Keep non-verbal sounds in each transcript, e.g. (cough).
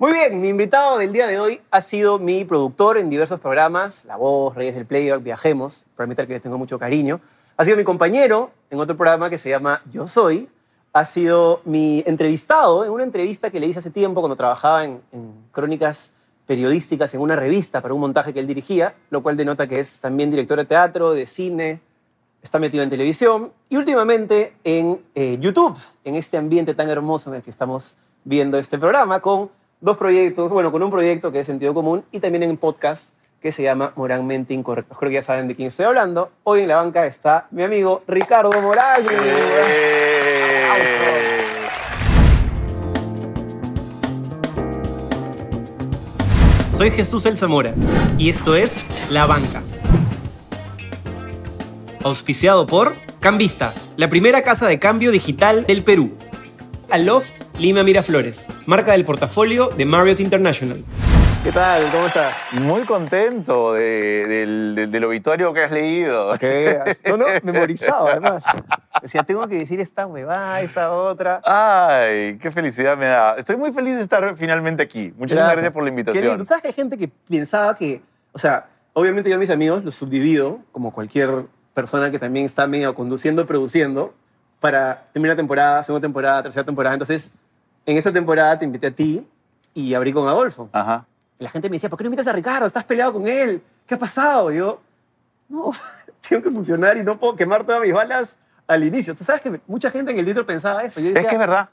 Muy bien, mi invitado del día de hoy ha sido mi productor en diversos programas, La Voz, Reyes del Playback, Viajemos, al que le tengo mucho cariño. Ha sido mi compañero en otro programa que se llama Yo Soy. Ha sido mi entrevistado en una entrevista que le hice hace tiempo cuando trabajaba en, en crónicas periodísticas en una revista para un montaje que él dirigía, lo cual denota que es también director de teatro, de cine, está metido en televisión y últimamente en eh, YouTube, en este ambiente tan hermoso en el que estamos viendo este programa, con dos proyectos, bueno, con un proyecto que es Sentido Común y también en un podcast que se llama Moralmente Incorrectos. Creo que ya saben de quién estoy hablando. Hoy en la banca está mi amigo Ricardo Morales. Soy Jesús El Zamora y esto es La Banca. Auspiciado por Cambista, la primera casa de cambio digital del Perú. Aloft Lima Miraflores, marca del portafolio de Marriott International. ¿Qué tal? ¿Cómo estás? Muy contento de- del, del- del obituario que has leído. ¿Qué? No, no, memorizado además. Decía, tengo que decir esta huevada, esta otra. Ay, qué felicidad me da. Estoy muy feliz de estar finalmente aquí. Muchísimas gracias por la Qué invitación. lindo. ¿Sabes que hay gente que pensaba que, o sea, obviamente yo a mis amigos los subdivido, como cualquier persona que también está medio conduciendo, produciendo, para terminar temporada, segunda temporada, tercera temporada. Entonces, en esa temporada te invité a ti y abrí con Adolfo. Ajá. Y la gente me decía, ¿por qué no invitas a Ricardo? ¿Estás peleado con él? ¿Qué ha pasado? Y yo, no, (laughs) tengo que funcionar y no puedo quemar todas mis balas al inicio. Tú sabes que mucha gente en el Twitter pensaba eso. Yo Es decía, que es verdad.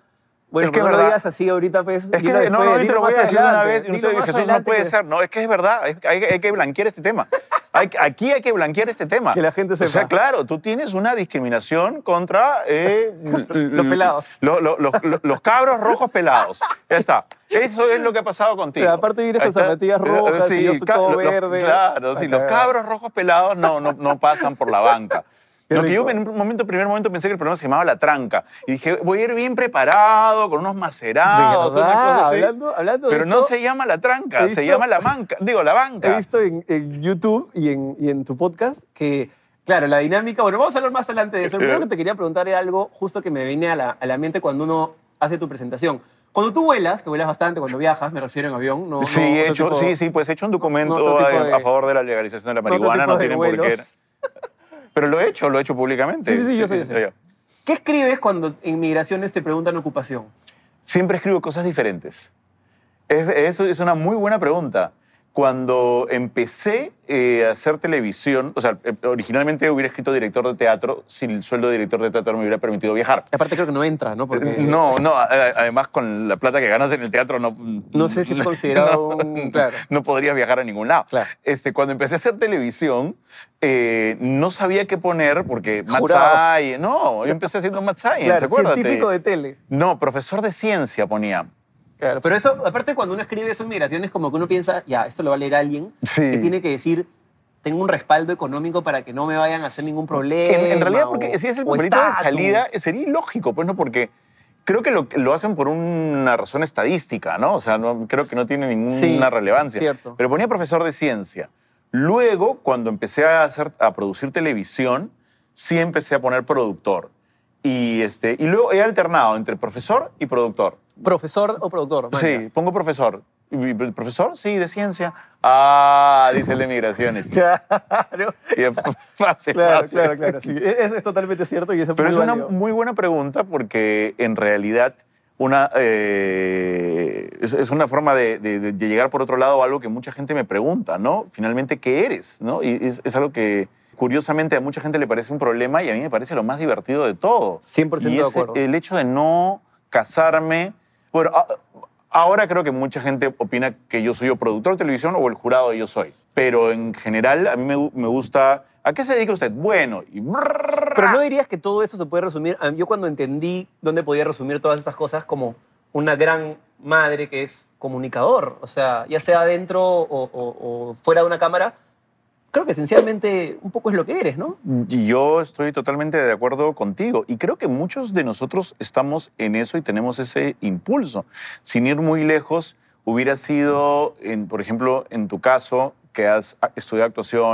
bueno, es que es no lo verdad. digas así ahorita, pues. Es que no, después, no, yo te lo voy a decir una vez y más Jesús, no puede que- ser. No, es que es verdad. es hay que blanquear este tema. (laughs) Hay- aquí hay que blanquear este tema. Que la gente O sea, sepa. claro, tú tienes una discriminación contra... eh, (laughs) Los pelados. lo- lo- lo- lo- los cabros rojos pelados. Ya está. Eso es lo que ha pasado contigo. Pero aparte vienes con zapatillas rojas y yo estoy todo verde. Claro, sí. Los cabros rojos pelados no, no, no pasan por la banca. Lo que yo en un momento, primer momento pensé que el programa se llamaba La Tranca. Y dije, voy a ir bien preparado, con unos macerados, ¿Verdad? una cosa así. Hablando- hablando de Pero no eso, se llama La Tranca, he se visto- llama La Banca. Digo, La He Banca. visto en, en YouTube y en, y en tu podcast que, claro, la dinámica. Bueno, vamos a hablar más adelante de eso. Lo primero que te quería preguntar era algo justo que me viene a la, a la mente cuando uno hace tu presentación. Cuando tú vuelas, que vuelas bastante cuando viajas, me refiero en avión, no. Sí, no he hecho, tipo- sí, sí, pues he hecho un documento no de- a favor de la legalización de la no marihuana, no de tienen por qué. Pero lo he hecho, lo he hecho públicamente. Sí, sí, sí, yo sé. ¿Qué escribes cuando en migraciones te preguntan ocupación? Siempre escribo cosas diferentes. Es, eso es una muy buena pregunta. Cuando empecé eh, a hacer televisión, o sea, eh, originalmente hubiera escrito director de teatro si el sueldo de director de teatro me hubiera permitido viajar. Aparte creo que no entra, ¿no? Porque No, no, además con la plata que ganas en el teatro no... No sé si es considerado no, un- claro. No podrías viajar a ningún lado. Claro. Este, cuando empecé a hacer televisión, eh, no sabía qué poner porque. Science- No, yo empecé haciendo Science, Claro, acuérdate. científico de tele. No, profesor de ciencia ponía. Claro, pero eso, aparte cuando uno escribe eso en migraciones, como que uno piensa, ya, esto lo va a leer alguien Sí. que tiene que decir, tengo un respaldo económico para que no me vayan a hacer ningún problema. En, en realidad, o- porque si es el papelito de salida, sería ilógico, pues no, porque creo que lo, lo hacen por una razón estadística, ¿no? O sea, no, creo que no tiene ninguna Sí, relevancia. cierto. Pero ponía profesor de ciencia. Luego, cuando empecé a, hacer, a producir televisión, sí empecé a poner productor. Y, este, y luego he alternado entre profesor y productor. ¿Profesor o productor? Sí, pongo profesor. ¿Profesor? Sí, de ciencia. Ah, dice el de migraciones. (laughs) Claro, Y fácil, (laughs) claro, fácil. claro, claro, sí. Es, es totalmente cierto y eso Pero muy es una muy buena pregunta porque en realidad una, eh, es, es una forma de, de- de llegar por otro lado a algo que mucha gente me pregunta, ¿no? Finalmente, ¿qué eres? ¿no? Y es, es algo que curiosamente a mucha gente le parece un problema y a mí me parece lo más divertido de todo. 100% y de es acuerdo. el hecho de no casarme. Bueno, ahora creo que mucha gente opina que yo soy o productor de televisión o el jurado de yo soy. Pero en general a mí me, gu- me gusta... ¿A qué se dedica usted? Bueno, y... Pero no dirías que todo eso se puede resumir. Yo cuando entendí dónde podía resumir todas estas cosas como una gran madre que es comunicador, o sea, ya sea dentro o fuera de una cámara, creo que esencialmente un poco es lo que eres, ¿no? Yo estoy totalmente de acuerdo contigo y creo que muchos de nosotros estamos en eso y tenemos ese impulso. Sin ir muy lejos, hubiera sido, por ejemplo, en tu caso, que has estudiado actuación,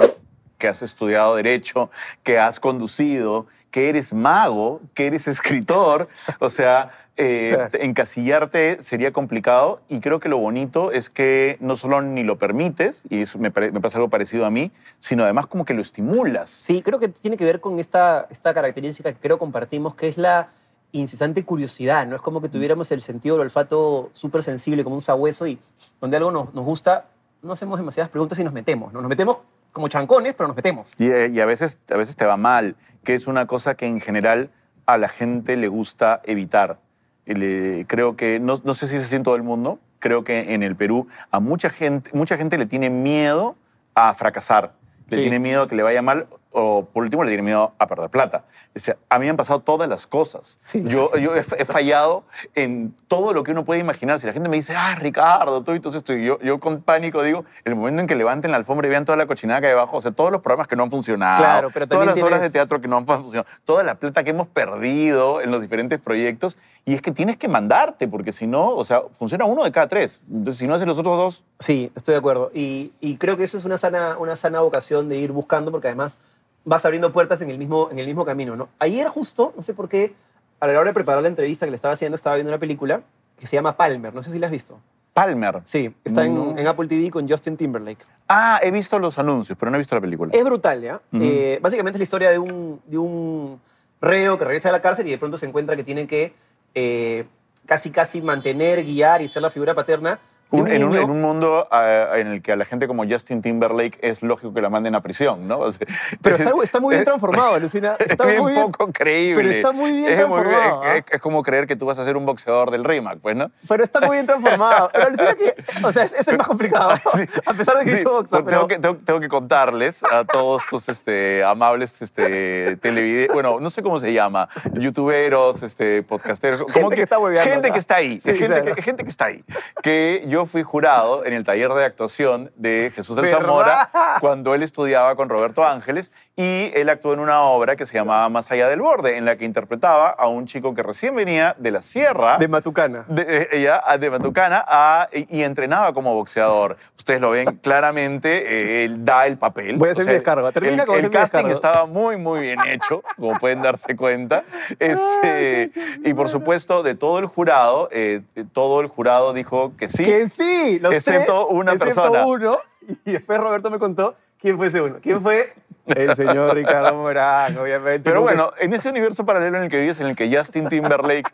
que has estudiado derecho, que has conducido, que eres mago, que eres (laughs) escritor, o sea, eh, (laughs) encasillarte sería complicado y creo que lo bonito es que no solo ni lo permites, y eso me, pasa algo parecido a mí, sino además como que lo estimulas. Sí, creo que tiene que ver con esta, esta característica que creo compartimos, que es la incesante curiosidad, ¿no? Es como que tuviéramos el sentido del olfato súper sensible, como un sabueso, y donde algo nos, nos gusta, no hacemos demasiadas preguntas y nos metemos, ¿no? Nos metemos como chancones, pero nos metemos. Y, eh, y a, veces, a veces te va mal, que es una cosa que en general a la gente le gusta evitar. Le- creo que, no, no sé si es así en todo el mundo, creo que en el Perú a mucha gente, mucha gente le tiene miedo a fracasar, le Sí. tiene miedo a que le vaya mal o por último le tiene miedo a perder plata. Sea, a mí me han pasado todas las cosas. Sí. Yo, yo he, he fallado en todo lo que uno puede imaginar. Si la gente me dice, ah, Ricardo, todo y todo esto, y yo, yo con pánico digo, el momento en que levanten la alfombra y vean toda la cochinada que hay abajo, o sea, todos los programas que no han funcionado, Claro, pero todas las obras de tienes- teatro que no han funcionado, toda la plata que hemos perdido en los diferentes proyectos, y es que tienes que mandarte, porque si no, o sea, funciona uno de cada tres. Entonces, si no haces los otros dos, Sí, estoy de acuerdo. Y, y creo que eso es una sana, una sana vocación de ir buscando, porque además vas abriendo puertas en el mismo, en el mismo camino, ¿no? Ayer justo, no sé por qué, a la hora de preparar la entrevista que le estaba haciendo, estaba viendo una película que se llama Palmer. No sé si la has visto. Palmer. Sí, está en, Apple TV con Justin Timberlake. Ah, he visto los anuncios, pero no he visto la película. Es brutal, ¿ya? Eh, básicamente es la historia de un, de un reo que regresa de la cárcel y de pronto se encuentra que tiene que eh, casi, casi mantener, guiar y ser la figura paterna Un- un en, un, en un mundo ah, en el que a la gente como Justin Timberlake es lógico que la manden a prisión, ¿no? O sea, Pero está, (laughs) está muy bien transformado, Alucina. (laughs) Está es muy bien. poco creíble. pero está muy bien es, transformado, ¿ah? es- es como creer que tú vas a ser un boxeador del RIMAC, pues, ¿no? Pero está muy bien transformado. Pero alucina que, o sea, eso es más complicado. (laughs) A pesar de que he Sí, hecho boxeo, tengo, pero que, tengo, tengo que contarles a todos tus este, amables este, televidentes, bueno, no sé cómo se llama, youtuberos, este, podcasteros. como Gente que está Gente acá. que está ahí, Sí, gente, claro. que, gente que está ahí. Que yo fui jurado en el taller de actuación de Jesús del. Zamora cuando él estudiaba con Roberto Ángeles y él actuó en una obra que se llamaba Más allá del borde, en la que interpretaba a un chico que recién venía de la sierra de Matucana. de, eh, ella, a- de Matucana a- y, entrenaba como boxeador. Ustedes lo ven claramente, eh, él da el papel. Voy a hacer mi descarga. Termina el, con el casting descarga. estaba muy, muy bien hecho, como pueden darse cuenta. Este, y por supuesto, de todo el jurado, eh, todo el jurado dijo que sí. Que sí, los Excepto tres, una excepto persona. uno. Y después Roberto me contó quién fue ese uno. ¿Quién fue? El señor (laughs) Ricardo Morán, obviamente. Pero bueno, en ese universo paralelo en el que vives, en el que Justin Timberlake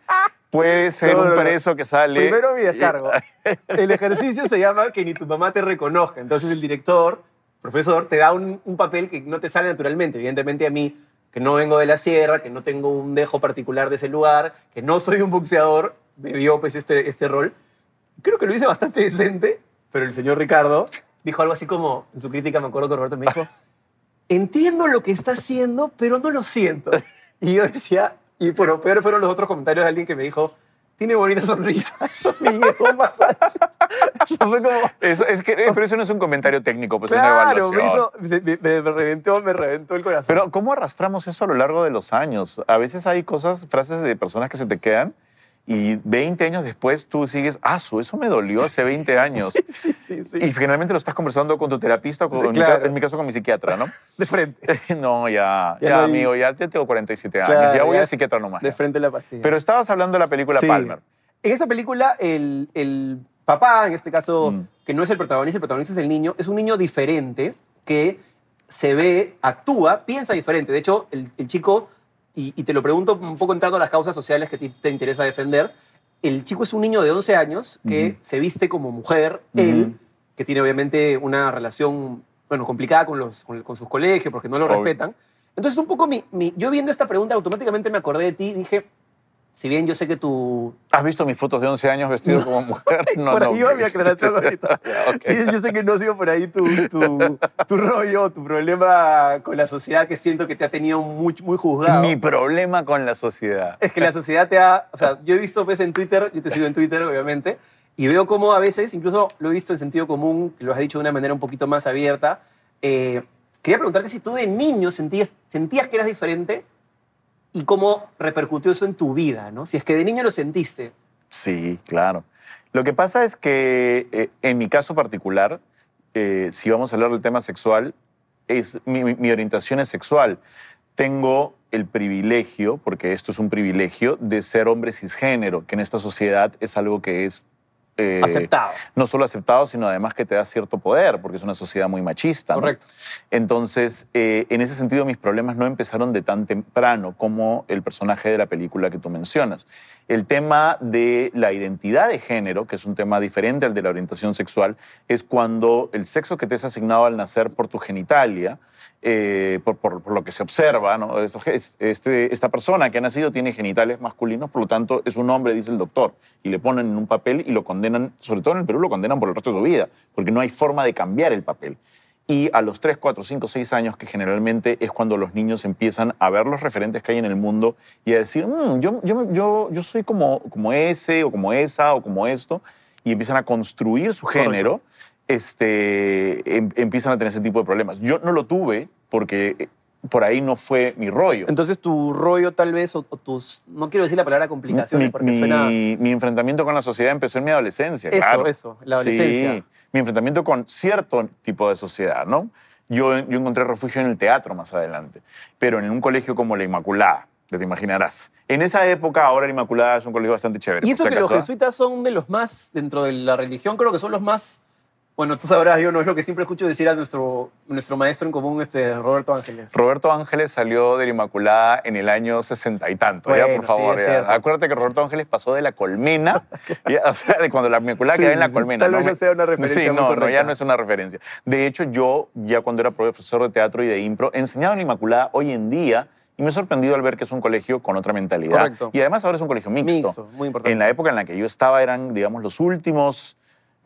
puede ser No, no, un preso que sale. Primero mi descargo. (laughs) El ejercicio se llama que ni tu mamá te reconozca. Entonces el director, profesor, te da un, un papel que no te sale naturalmente. Evidentemente a mí, que no vengo de la sierra, que no tengo un dejo particular de ese lugar, que no soy un boxeador, me dio pues este, este rol. Creo que lo hice bastante decente, pero el señor Ricardo dijo algo así como, en su crítica me acuerdo que Roberto me dijo, entiendo lo que está haciendo, pero no lo siento. (laughs) Y yo decía, y bueno, peor fueron los otros comentarios de alguien que me dijo, tiene bonita sonrisa. Eso me llegó más alto. (laughs) Eso fue como... Eso, es que, pero eso no es un comentario técnico, pues es una Claro, me, evaluación. hizo, me- me reventó, me reventó el corazón. Pero ¿cómo arrastramos eso a lo largo de los años? A veces hay cosas, frases de personas que se te quedan y 20 años después tú sigues, ah, eso me dolió hace 20 años. sí, sí, sí. Y finalmente lo estás conversando con tu terapista o con, Sí, en, mi ca- claro. en mi caso con mi psiquiatra, ¿no? (laughs) De frente. (laughs) no, ya, Ya ya, no hay- amigo, ya, tengo 47 años, ya voy ya es psiquiatra nomás. De frente la pastilla. Pero estabas hablando de la película. Palmer. En esta película, el, el papá, en este caso, Mm. que no es el protagonista, el protagonista es el niño, es un niño diferente que se ve, actúa, piensa diferente. De hecho, el, el chico, y, y te lo pregunto un poco entrando a las causas sociales que a ti te interesa defender, el chico es un niño de 11 años que Ujú. se viste como mujer, Ujú. él, que tiene obviamente una relación, bueno, complicada con, los, con, con sus colegios porque no lo Obvio. respetan. Entonces, un poco mi, mi- yo viendo esta pregunta automáticamente me acordé de ti y dije, si bien yo sé que tu, ¿Has visto mis fotos de 11 años vestido como mujer? (laughs) por ahí va mi aclaración ahorita. Ya, ok. Sí, yo sé que no ha sido por ahí tu, tu, tu rollo, tu problema con la sociedad que siento que te ha tenido muy, muy juzgado. Mi problema con la sociedad. Es que la sociedad te ha... O sea, yo he visto pues, en Twitter, yo te sigo en Twitter, obviamente, y veo cómo a veces, incluso lo he visto en sentido común, lo has dicho de una manera un poquito más abierta. eh, quería preguntarte si tú de niño sentías, sentías que eras diferente y cómo repercutió eso en tu vida, ¿no? Si es que de niño lo sentiste. Sí, claro. Lo que pasa es que eh, en mi caso particular, eh, si vamos a hablar del tema sexual, es, mi, mi- orientación es sexual. tengo el privilegio, porque esto es un privilegio, de ser hombre cisgénero, que en esta sociedad es algo que es eh, Aceptado. no solo aceptado, sino además que te da cierto poder, porque es una sociedad muy machista. ¿no? Correcto. Entonces, eh, en ese sentido, mis problemas no empezaron de tan temprano como el personaje de la película que tú mencionas. El tema de la identidad de género, que es un tema diferente al de la orientación sexual, es cuando el sexo que te es asignado al nacer por tu genitalia, eh, por, por- por lo que se observa, Este, esta persona que ha nacido tiene genitales masculinos, por lo tanto es un hombre, dice el doctor, y le ponen en un papel y lo condenan, sobre todo en el Perú, lo condenan por el resto de su vida, porque no hay forma de cambiar el papel. Y a los 3, 4, 5, 6 años, que generalmente es cuando los niños empiezan a ver los referentes que hay en el mundo y a decir, "Mm, yo, yo, yo, yo soy como, como ese, o como esa, o como esto, y empiezan a construir su Correcto. género, este, em- empiezan a tener ese tipo de problemas. Yo no lo tuve porque por ahí no fue mi rollo. Entonces tu rollo tal vez, o, o tus, no quiero decir la palabra complicaciones mi, porque mi- suena... mi enfrentamiento con la sociedad empezó en mi adolescencia. Eso, claro. eso, la adolescencia. Sí, mi enfrentamiento con cierto tipo de sociedad, ¿no? Yo, yo encontré refugio en el teatro más adelante, pero en un colegio como la Inmaculada, ya te imaginarás. En esa época, ahora la Inmaculada es un colegio bastante chévere. Y eso que los acaso, jesuitas son de los más, dentro de la religión, creo que son los más... Bueno, tú sabrás, yo no es lo que siempre escucho decir a nuestro, nuestro maestro en común, este, Roberto Ángeles. Roberto Ángeles salió de la Inmaculada en el año sesenta y tanto, ya, por favor. sí, ya. Acuérdate que Roberto Ángeles pasó de la colmena, (laughs) ya, o sea, de cuando la Inmaculada Sí, quedaba en la colmena. tal vez no sea una referencia Sí, muy no, ya no es una referencia. De hecho, yo, ya cuando era profesor de teatro y de impro, enseñaba en la Inmaculada hoy en día y me he sorprendido al ver que es un colegio con otra mentalidad. Correcto. Y además ahora es un colegio mixto. Mixto, muy importante. En la época en la que yo estaba eran, digamos, los últimos,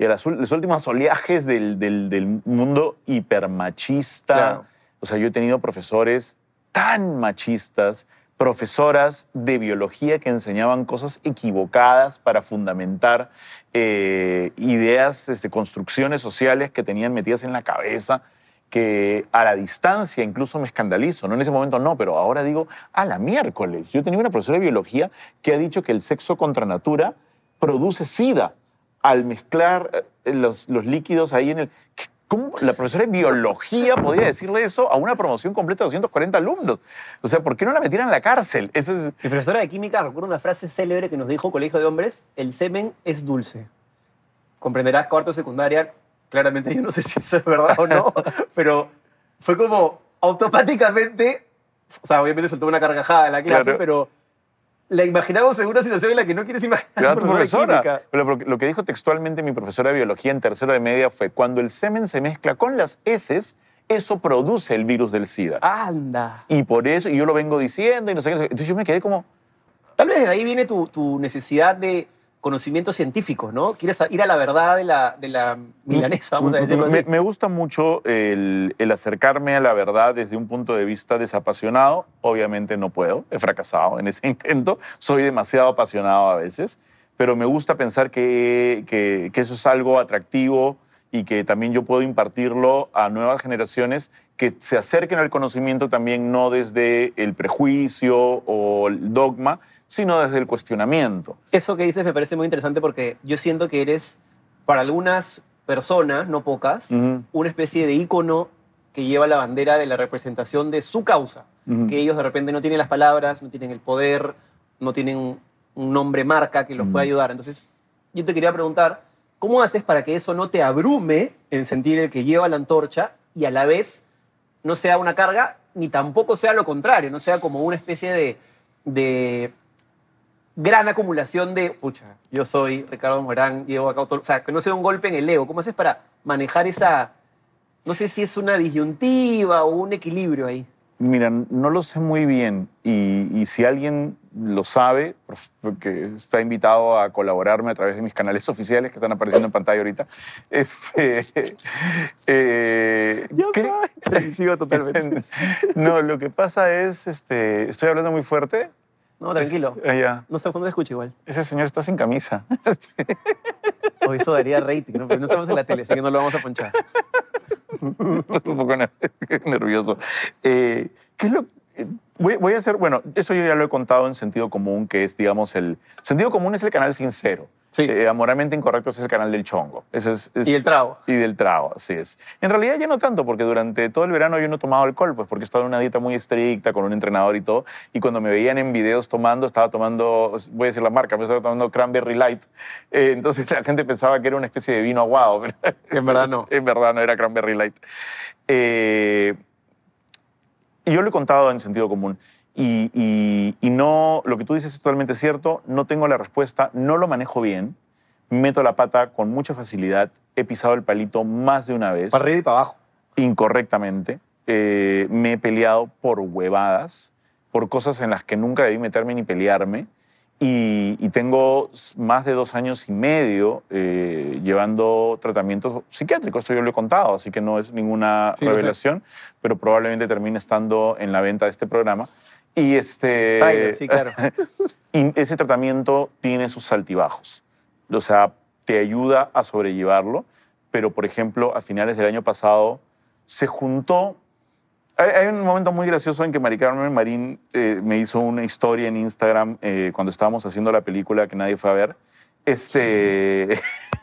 y las los últimos oleajes del, del- del mundo hipermachista. Claro. O sea, yo he tenido profesores tan machistas, profesoras de biología que enseñaban cosas equivocadas para fundamentar eh, ideas, este, construcciones sociales que tenían metidas en la cabeza que a la distancia incluso me escandalizo, ¿no? En ese momento no, pero ahora digo, a la miércoles. Yo tenía una profesora de biología que ha dicho que el sexo contra natura produce sida al mezclar eh, los, los líquidos ahí en el... ¿Qué- ¿Cómo la profesora de biología podía decirle eso a una promoción completa de 240 alumnos? O sea, ¿por qué no la metieran en la cárcel? Es- Mi profesora de química recuerda una frase célebre que nos dijo Colegio de Hombres, el semen es dulce. Comprenderás cuarto secundaria, claramente yo no sé si eso es verdad o no, (laughs) pero fue como automáticamente, o sea, obviamente soltó una carcajada en la clase, Claro. pero la imaginamos en una situación en la que no quieres imaginar tu (laughs) profesora de. Pero lo que- dijo textualmente mi profesora de biología en tercero de media fue, cuando el semen se mezcla con las heces, eso produce el virus del SIDA. Anda. Y por eso, y yo lo vengo diciendo y no sé qué. no sé qué. Entonces yo me quedé como, Tal vez de ahí viene tu, tu necesidad de conocimientos científicos, ¿no? Quieres ir a la verdad de la, de la milanesa, vamos a decirlo así. me, me gusta mucho el, el acercarme a la verdad desde un punto de vista desapasionado. Obviamente no puedo, he fracasado en ese (laughs) intento. Soy demasiado apasionado a veces, pero me gusta pensar que, que, que eso es algo atractivo y que también yo puedo impartirlo a nuevas generaciones que se acerquen al conocimiento también no desde el prejuicio o el dogma, sino desde el cuestionamiento. Eso que dices me parece muy interesante porque yo siento que eres, para algunas personas, no pocas, una especie de ícono que lleva la bandera de la representación de su causa. Que ellos de repente no tienen las palabras, no tienen el poder, no tienen un, nombre marca que los pueda ayudar. Entonces, yo te quería preguntar, ¿cómo haces para que eso no te abrume en sentir el que lleva la antorcha y a la vez no sea una carga, ni tampoco sea lo contrario, no sea como una especie de, de gran acumulación de, pucha, yo soy Ricardo Morán, llevo acá todo, o sea, que no sea un golpe en el ego. ¿Cómo haces para manejar esa, no sé si es una disyuntiva o un equilibrio ahí? Mira, no lo sé muy bien y, y si alguien lo sabe, por- porque está invitado a colaborarme a través de mis canales oficiales que están apareciendo en pantalla ahorita, (laughs) este, (laughs) eh, Yo ¿qué- soy. Te (laughs) sigo totalmente. no, lo que pasa es, este, estoy hablando muy fuerte. No, tranquilo. Ya. No sé cuándo te escucho igual. Ese señor está sin camisa. (laughs) O eso daría rating, ¿no? Pero no estamos en la tele, así que no lo vamos a ponchar. (laughs) Estoy un poco ner- (laughs) nervioso. Eh, ¿Qué es lo eh, voy, voy a hacer, bueno, eso yo ya lo he contado en sentido común, que es, digamos, el sentido común es el canal sincero. Sí. Eh, Amoralmente Incorrecto es el canal del chongo. Eso es, es- Y el trago. Y del trago, así es. En realidad ya no tanto, porque durante todo el verano yo no he tomado alcohol, pues porque estaba en una dieta muy estricta, con un entrenador y todo. Y cuando me veían en videos tomando, estaba tomando, voy a decir la marca, pero estaba tomando Cranberry Light. Eh, entonces la gente pensaba que era una especie de vino aguado, pero En verdad no. (laughs) en verdad no era Cranberry Light. Eh, y yo lo he contado en sentido común. Y, y- y no, lo que tú dices es totalmente cierto, no tengo la respuesta, no lo manejo bien, meto la pata con mucha facilidad, he pisado el palito más de una vez, Para arriba y para abajo. incorrectamente, eh, me he peleado por huevadas, por cosas en las que nunca debí meterme ni pelearme. Y, y tengo más de dos años y medio eh, llevando tratamientos psiquiátricos, esto yo lo he contado, así que no es ninguna Sí, revelación, pero probablemente termine estando en la venta de este programa. Y este, Tyler, sí, claro. (laughs) y ese tratamiento tiene sus altibajos. O sea, te ayuda a sobrellevarlo, pero por ejemplo, a finales del año pasado se juntó. Hay, hay un momento muy gracioso en que Mari Carmen Marín eh, me hizo una historia en Instagram eh, cuando estábamos haciendo la película que nadie fue a ver. Este. (laughs)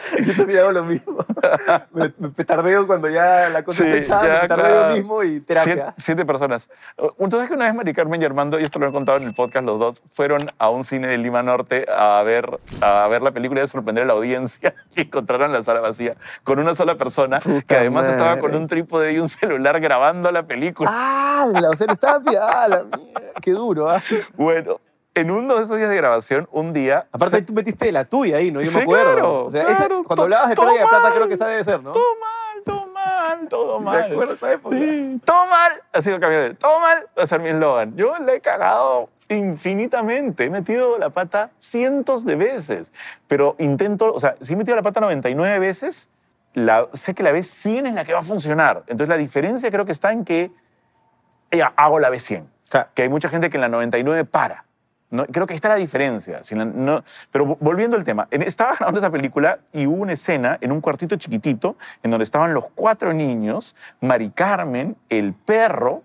(laughs) Yo también hago lo mismo. (laughs) me, me petardeo cuando ya la cosa Sí, está echada, ya, me petardeo claro. mismo y terapia. Siete, siete personas. Entonces que una vez Mari Carmen y Armando, y esto lo he contado en el podcast los dos, fueron a un cine de Lima Norte a ver, a ver la película y a sorprender a la audiencia (laughs) y encontraron la sala vacía con una sola persona Puta que además estaba madre. con un trípode y un celular grabando la película. ¡Ah! O sea, estaba pillada la mierda. Qué duro, ¿ah? Bueno, en uno de esos días de grabación, un día... Aparte, se- tú metiste la tuya ahí, ¿no? Yo Sí, me acuerdo. claro, o sea, esa- claro, cuando to- hablabas de pérdida de plata, creo que esa debe ser, ¿no? Todo mal, todo mal, todo Me mal. acuerdo esa época. Sí, todo mal. Ha sido cambiar. Todo mal va a ser mi eslogan. Yo le he cagado infinitamente. He metido la pata cientos de veces. Pero intento, o sea, si he metido la pata 99 veces, la, sé que la vez 100 es la que va a funcionar. Entonces la diferencia creo que está en que eh, hago la vez 100. Claro. Que hay mucha gente que en la 99 para. ¿No? Creo que ahí está la diferencia. Si la- no- pero vo- volviendo al tema, estaba grabando esa película y hubo una escena en un cuartito chiquitito en donde estaban los cuatro niños, Mari Carmen, el perro,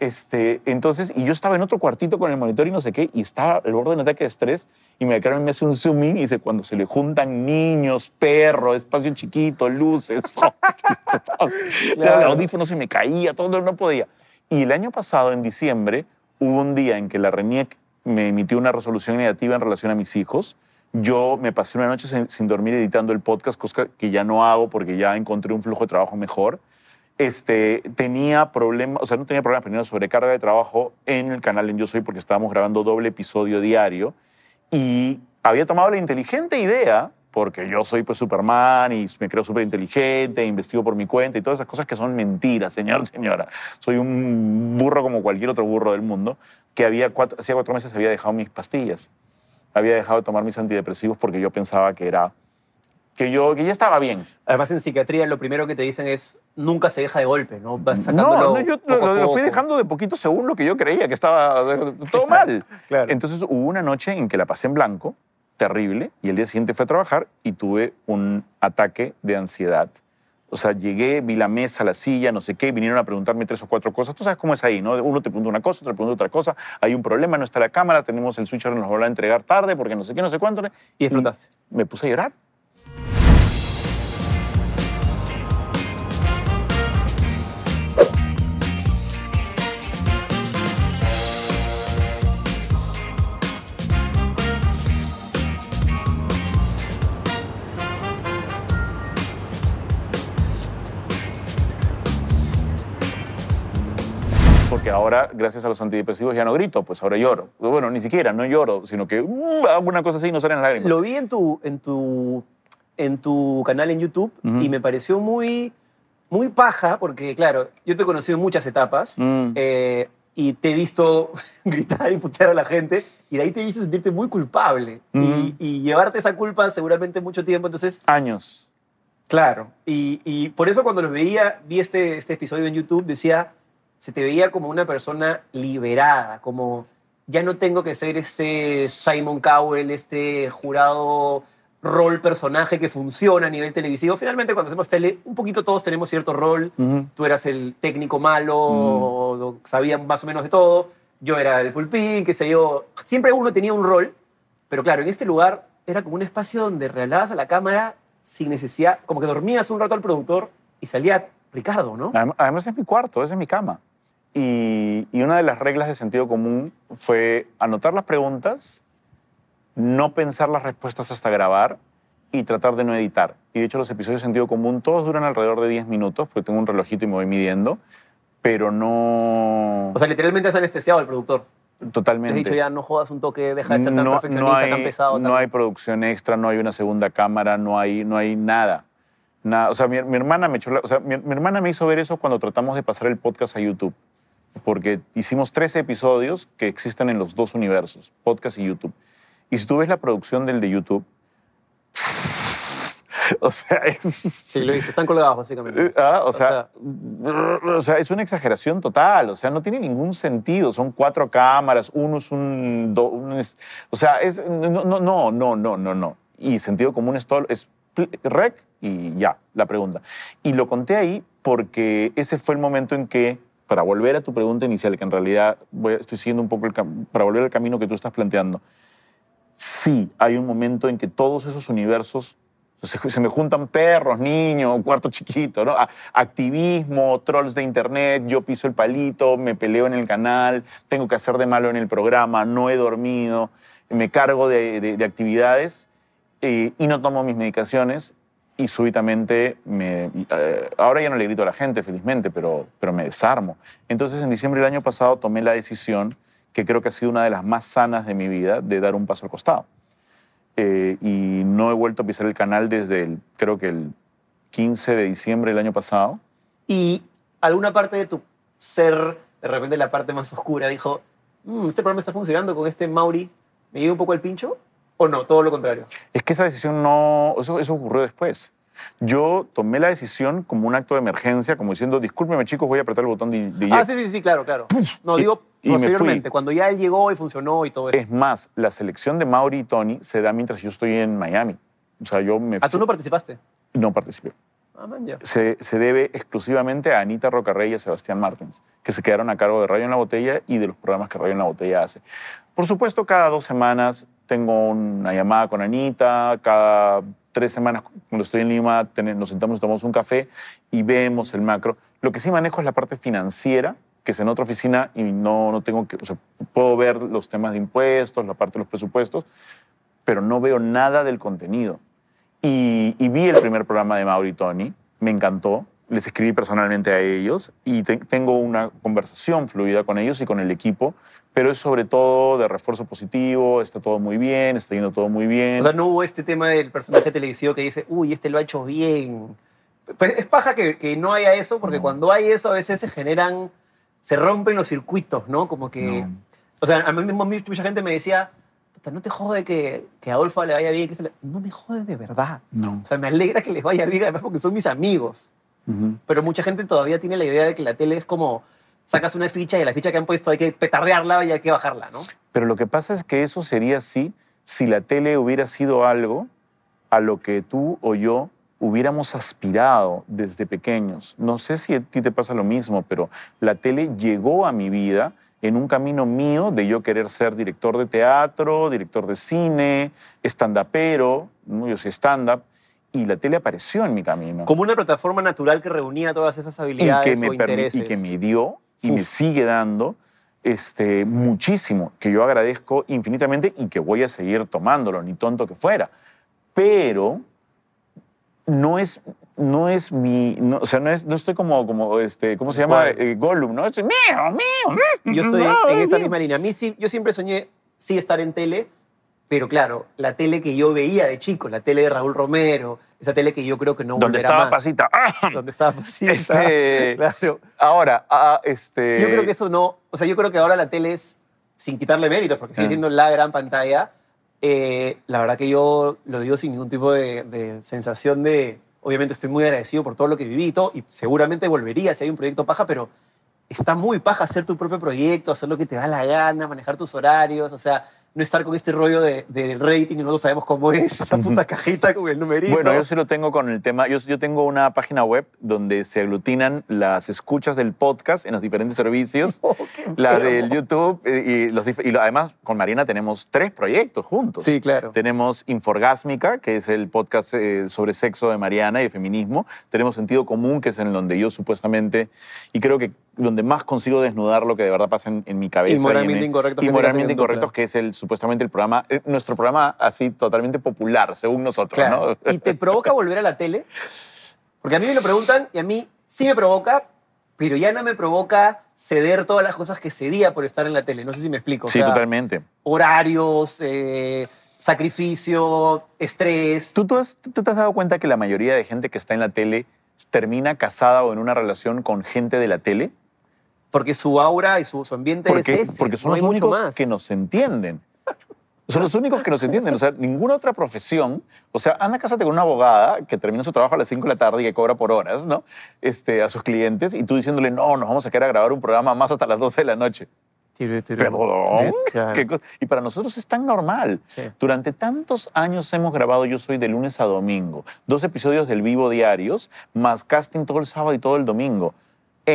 este, entonces, y yo estaba en otro cuartito con el monitor y no sé qué, y estaba el borde de un ataque de estrés, y Mari Carmen me hace un zoom in y dice, cuando se le juntan niños, perro, espacio chiquito, luces, (laughs) el Claro. audífono se me caía, todo no podía. Y el año pasado, en diciembre, hubo un día en que la RENIEC me emitió una resolución negativa en relación a mis hijos. Yo me pasé una noche sin, dormir editando el podcast, cosa que ya no hago porque ya encontré un flujo de trabajo mejor. Este, tenía problemas, o sea, no tenía problemas, pero tenía sobrecarga de trabajo en el canal en Yo Soy porque estábamos grabando doble episodio diario y había tomado la inteligente idea, porque yo soy pues Superman y me creo súper inteligente, investigo por mi cuenta y todas esas cosas que son mentiras, (laughs) señor, señora. Soy un burro como cualquier otro burro del mundo, que había cuatro, hacía cuatro meses había dejado mis pastillas. Había dejado de tomar mis antidepresivos porque yo pensaba que era, que yo, que ya estaba bien. Además, en psiquiatría lo primero que te dicen es nunca se deja de golpe, ¿no? Vas No, sacándolo no, yo poco lo, lo fui dejando de poquito según lo que yo creía que estaba (laughs) todo mal. claro. Entonces hubo una noche en que la pasé en blanco, terrible, y el día siguiente fui a trabajar y tuve un ataque de ansiedad. O sea, llegué, vi la mesa, la silla, no sé qué, vinieron a preguntarme tres o cuatro cosas. Tú sabes cómo es ahí, ¿no? Uno te pregunta una cosa, otro te pregunta otra cosa. Hay un problema, no está la cámara, tenemos el switcher, nos lo va a entregar tarde porque no sé qué, no sé cuánto. Y explotaste. Me puse a llorar. Ahora, gracias a los antidepresivos, ya no grito, pues ahora lloro. Bueno, ni siquiera, no lloro, sino que uh, hago una cosa así y no salen lágrimas. Lo vi en tu, en tu, en tu canal en YouTube y me pareció muy, muy paja porque, claro, yo te he conocido en muchas etapas Mm. eh, y te he visto (laughs) gritar y putear a la gente y de ahí te he visto sentirte muy culpable y, y llevarte esa culpa seguramente mucho tiempo. Entonces, Años. Claro, y, y por eso cuando los veía, vi este, este episodio en YouTube, decía, se te veía como una persona liberada, como ya no tengo que ser este Simon Cowell, este jurado rol personaje que funciona a nivel televisivo. Finalmente cuando hacemos tele, un poquito todos tenemos cierto rol. Tú eras el técnico malo, o sabía más o menos de todo. Yo era el pulpín, qué sé yo. Siempre uno tenía un rol, pero claro, en este lugar era como un espacio donde regalabas a la cámara sin necesidad, como que dormías un rato al productor y salía Ricardo, ¿no? Adem- Además es mi cuarto, esa es mi cama. Y, y una de las reglas de sentido común fue anotar las preguntas, no pensar las respuestas hasta grabar y tratar de no editar. Y de hecho los episodios de sentido común todos duran alrededor de 10 minutos, porque tengo un relojito y me voy midiendo, pero no O sea, literalmente has anestesiado al productor. Totalmente. has dicho ya, no jodas un toque, deja de ser tan no, perfeccionista, no hay, tan pesado. no hay producción extra, no hay una segunda cámara, no hay, no hay nada. nada. O sea, mi, mi hermana me echó la- o sea, mi, mi hermana me hizo ver eso cuando tratamos de pasar el podcast a YouTube. Porque hicimos 13 episodios que existen en los dos universos, podcast y YouTube. Y si tú ves la producción del de YouTube, (laughs) o sea, es, Sí, lo hice. Están colgados, básicamente. eh, ah, o, O sea, (laughs) o sea, es una exageración total. O sea, no tiene ningún sentido. Son cuatro cámaras, uno es un... do- un es- o sea, es, no, no, no, no, no, no, no. Y sentido común es todo, es rec y ya, la pregunta. Y lo conté ahí porque ese fue el momento en que, para volver a tu pregunta inicial, que en realidad estoy siguiendo un poco el para volver al camino que tú estás planteando, sí hay un momento en que todos esos universos se, me juntan perros, niños, cuarto chiquito, ¿no? Activismo, trolls de internet, yo piso el palito, me peleo en el canal, tengo que hacer de malo en el programa, no he dormido, me cargo de actividades eh, y no tomo mis medicaciones y súbitamente me... eh, ahora ya no le grito a la gente, felizmente, pero, pero me desarmo. Entonces, en diciembre del año pasado tomé la decisión, que creo que ha sido una de las más sanas de mi vida, de dar un paso al costado. Eh, y no he vuelto a pisar el canal desde el, creo que el 15 de diciembre del año pasado. Y alguna parte de tu ser, de repente la parte más oscura, dijo, "Mm, este programa está funcionando con este Mauri, ¿me llega un poco el pincho? ¿O no? Todo lo contrario. Es que esa decisión no, eso, eso ocurrió después. Yo tomé la decisión como un acto de emergencia, como diciendo, discúlpeme chicos, voy a apretar el botón de, de Ah, eject". sí, sí, sí, claro, claro. No, digo y posteriormente, cuando ya él llegó y funcionó y todo eso. Es más, la selección de Mauri y Tony se da mientras yo estoy en Miami. O sea, yo me Ah, tú no participaste. no participé. Ah, man, ya. se, se debe exclusivamente a Anita Rocarrey y a Sebastián Martins, que se quedaron a cargo de Radio en la Botella y de los programas que Radio en la Botella hace. Por supuesto, cada dos semanas tengo una llamada con Anita, cada tres semanas cuando estoy en Lima nos sentamos y tomamos un café y vemos el macro. Lo que sí manejo es la parte financiera, que es en otra oficina y no, no tengo que, puedo ver los temas de impuestos, la parte de los presupuestos, pero no veo nada del contenido. Y, vi el primer programa de Mauri Tony, me encantó, les escribí personalmente a ellos y te- tengo una conversación fluida con ellos y con el equipo, pero es sobre todo de refuerzo positivo, está todo muy bien, está yendo todo muy bien. O sea, no hubo este tema del personaje televisivo que dice, uy, este lo ha hecho bien. Pues es paja que, que no haya eso, porque No. cuando hay eso a veces se generan, se rompen los circuitos, ¿no? Como que... No. O sea, a mí mismo mucha gente me decía, "Puta, no te jode que, que a Adolfo le vaya bien. que se le-". No me jode de verdad. no. O sea, me alegra que les vaya bien, además porque son mis amigos. Pero mucha gente todavía tiene la idea de que la tele es como, sacas una ficha y la ficha que han puesto hay que petardearla y hay que bajarla, ¿no? Pero lo que pasa es que eso sería así si la tele hubiera sido algo a lo que tú o yo hubiéramos aspirado desde pequeños. No sé si a ti te pasa lo mismo, pero la tele llegó a mi vida en un camino mío de yo querer ser director de teatro, director de cine, stand-upero, ¿no? yo soy stand-up, y la tele apareció en mi camino. Como una plataforma natural que reunía todas esas y habilidades que, me o intereses. y que me dio y me Uf. sigue dando este, muchísimo, que yo agradezco infinitamente y que voy a seguir tomándolo, ni tonto que fuera. Pero no es, no es mi, no, o sea, no, es, no estoy como, como este, ¿cómo se llama? Eh, Gollum, ¿no? Es mío, mío. Yo estoy no, en esta mío. misma línea. A mí sí, yo siempre soñé sí estar en tele, pero claro, la tele que yo veía de chico, la tele de Raúl Romero, esa tele que yo creo que no Donde volverá estaba más. Pasita. ¡Ah! Donde estaba Pasita. Este- (laughs) Claro. Ahora, ah, este... Yo creo que eso no, o sea, yo creo que ahora la tele es, sin quitarle méritos, porque sigue Ah. siendo la gran pantalla, eh, la verdad que yo lo digo sin ningún tipo de, de sensación de, obviamente estoy muy agradecido por todo lo que viví y todo, y seguramente volvería si hay un proyecto paja, pero está muy paja hacer tu propio proyecto, hacer lo que te da la gana, manejar tus horarios, o sea, no estar con este rollo de, del rating y nosotros sabemos cómo es esa puta cajita con el numerito. Bueno, yo sí lo tengo con el tema. Yo, yo tengo una página web donde se aglutinan las escuchas del podcast en los diferentes servicios. (laughs) Oh, la del YouTube y, y los, y lo- además con Marina tenemos tres proyectos juntos. Sí, claro. Tenemos Inforgásmica, que es el podcast eh, sobre sexo de Mariana y de feminismo. Tenemos Sentido Común, que es en donde yo supuestamente, y creo que donde más consigo desnudar lo que de verdad pasa en, en mi cabeza. Y Moralmente Incorrectos, Y Moralmente Incorrectos, que es el, supuestamente el programa, eh, nuestro programa así totalmente popular, según nosotros, Claro. ¿no? ¿Y te provoca volver a la tele? Porque a mí me lo preguntan y a mí sí me provoca, pero ya no me provoca ceder todas las cosas que cedía por estar en la tele. No sé si me explico. O sí, sea, totalmente. Horarios, eh, sacrificio, estrés. ¿Tú, tú, has- tú te has dado cuenta que la mayoría de gente que está en la tele termina casada o en una relación con gente de la tele? Porque su aura y su, su ambiente Porque, es ese. porque son no los únicos más. que nos entienden. Son los únicos que nos entienden. O sea, ninguna otra profesión. O sea, anda, cásate con una abogada que termina su trabajo a las 5 de la tarde y que cobra por horas, ¿no? Este, a sus clientes y tú diciéndole, no, nos vamos a quedar a grabar un programa más hasta las 12 de la noche. Tiru, tiru. Perdón. Claro. ¿Qué co- y para nosotros es tan normal. Sí. Durante tantos años hemos grabado Yo Soy de lunes a domingo. Dos episodios del vivo diarios, más casting todo el sábado y todo el domingo.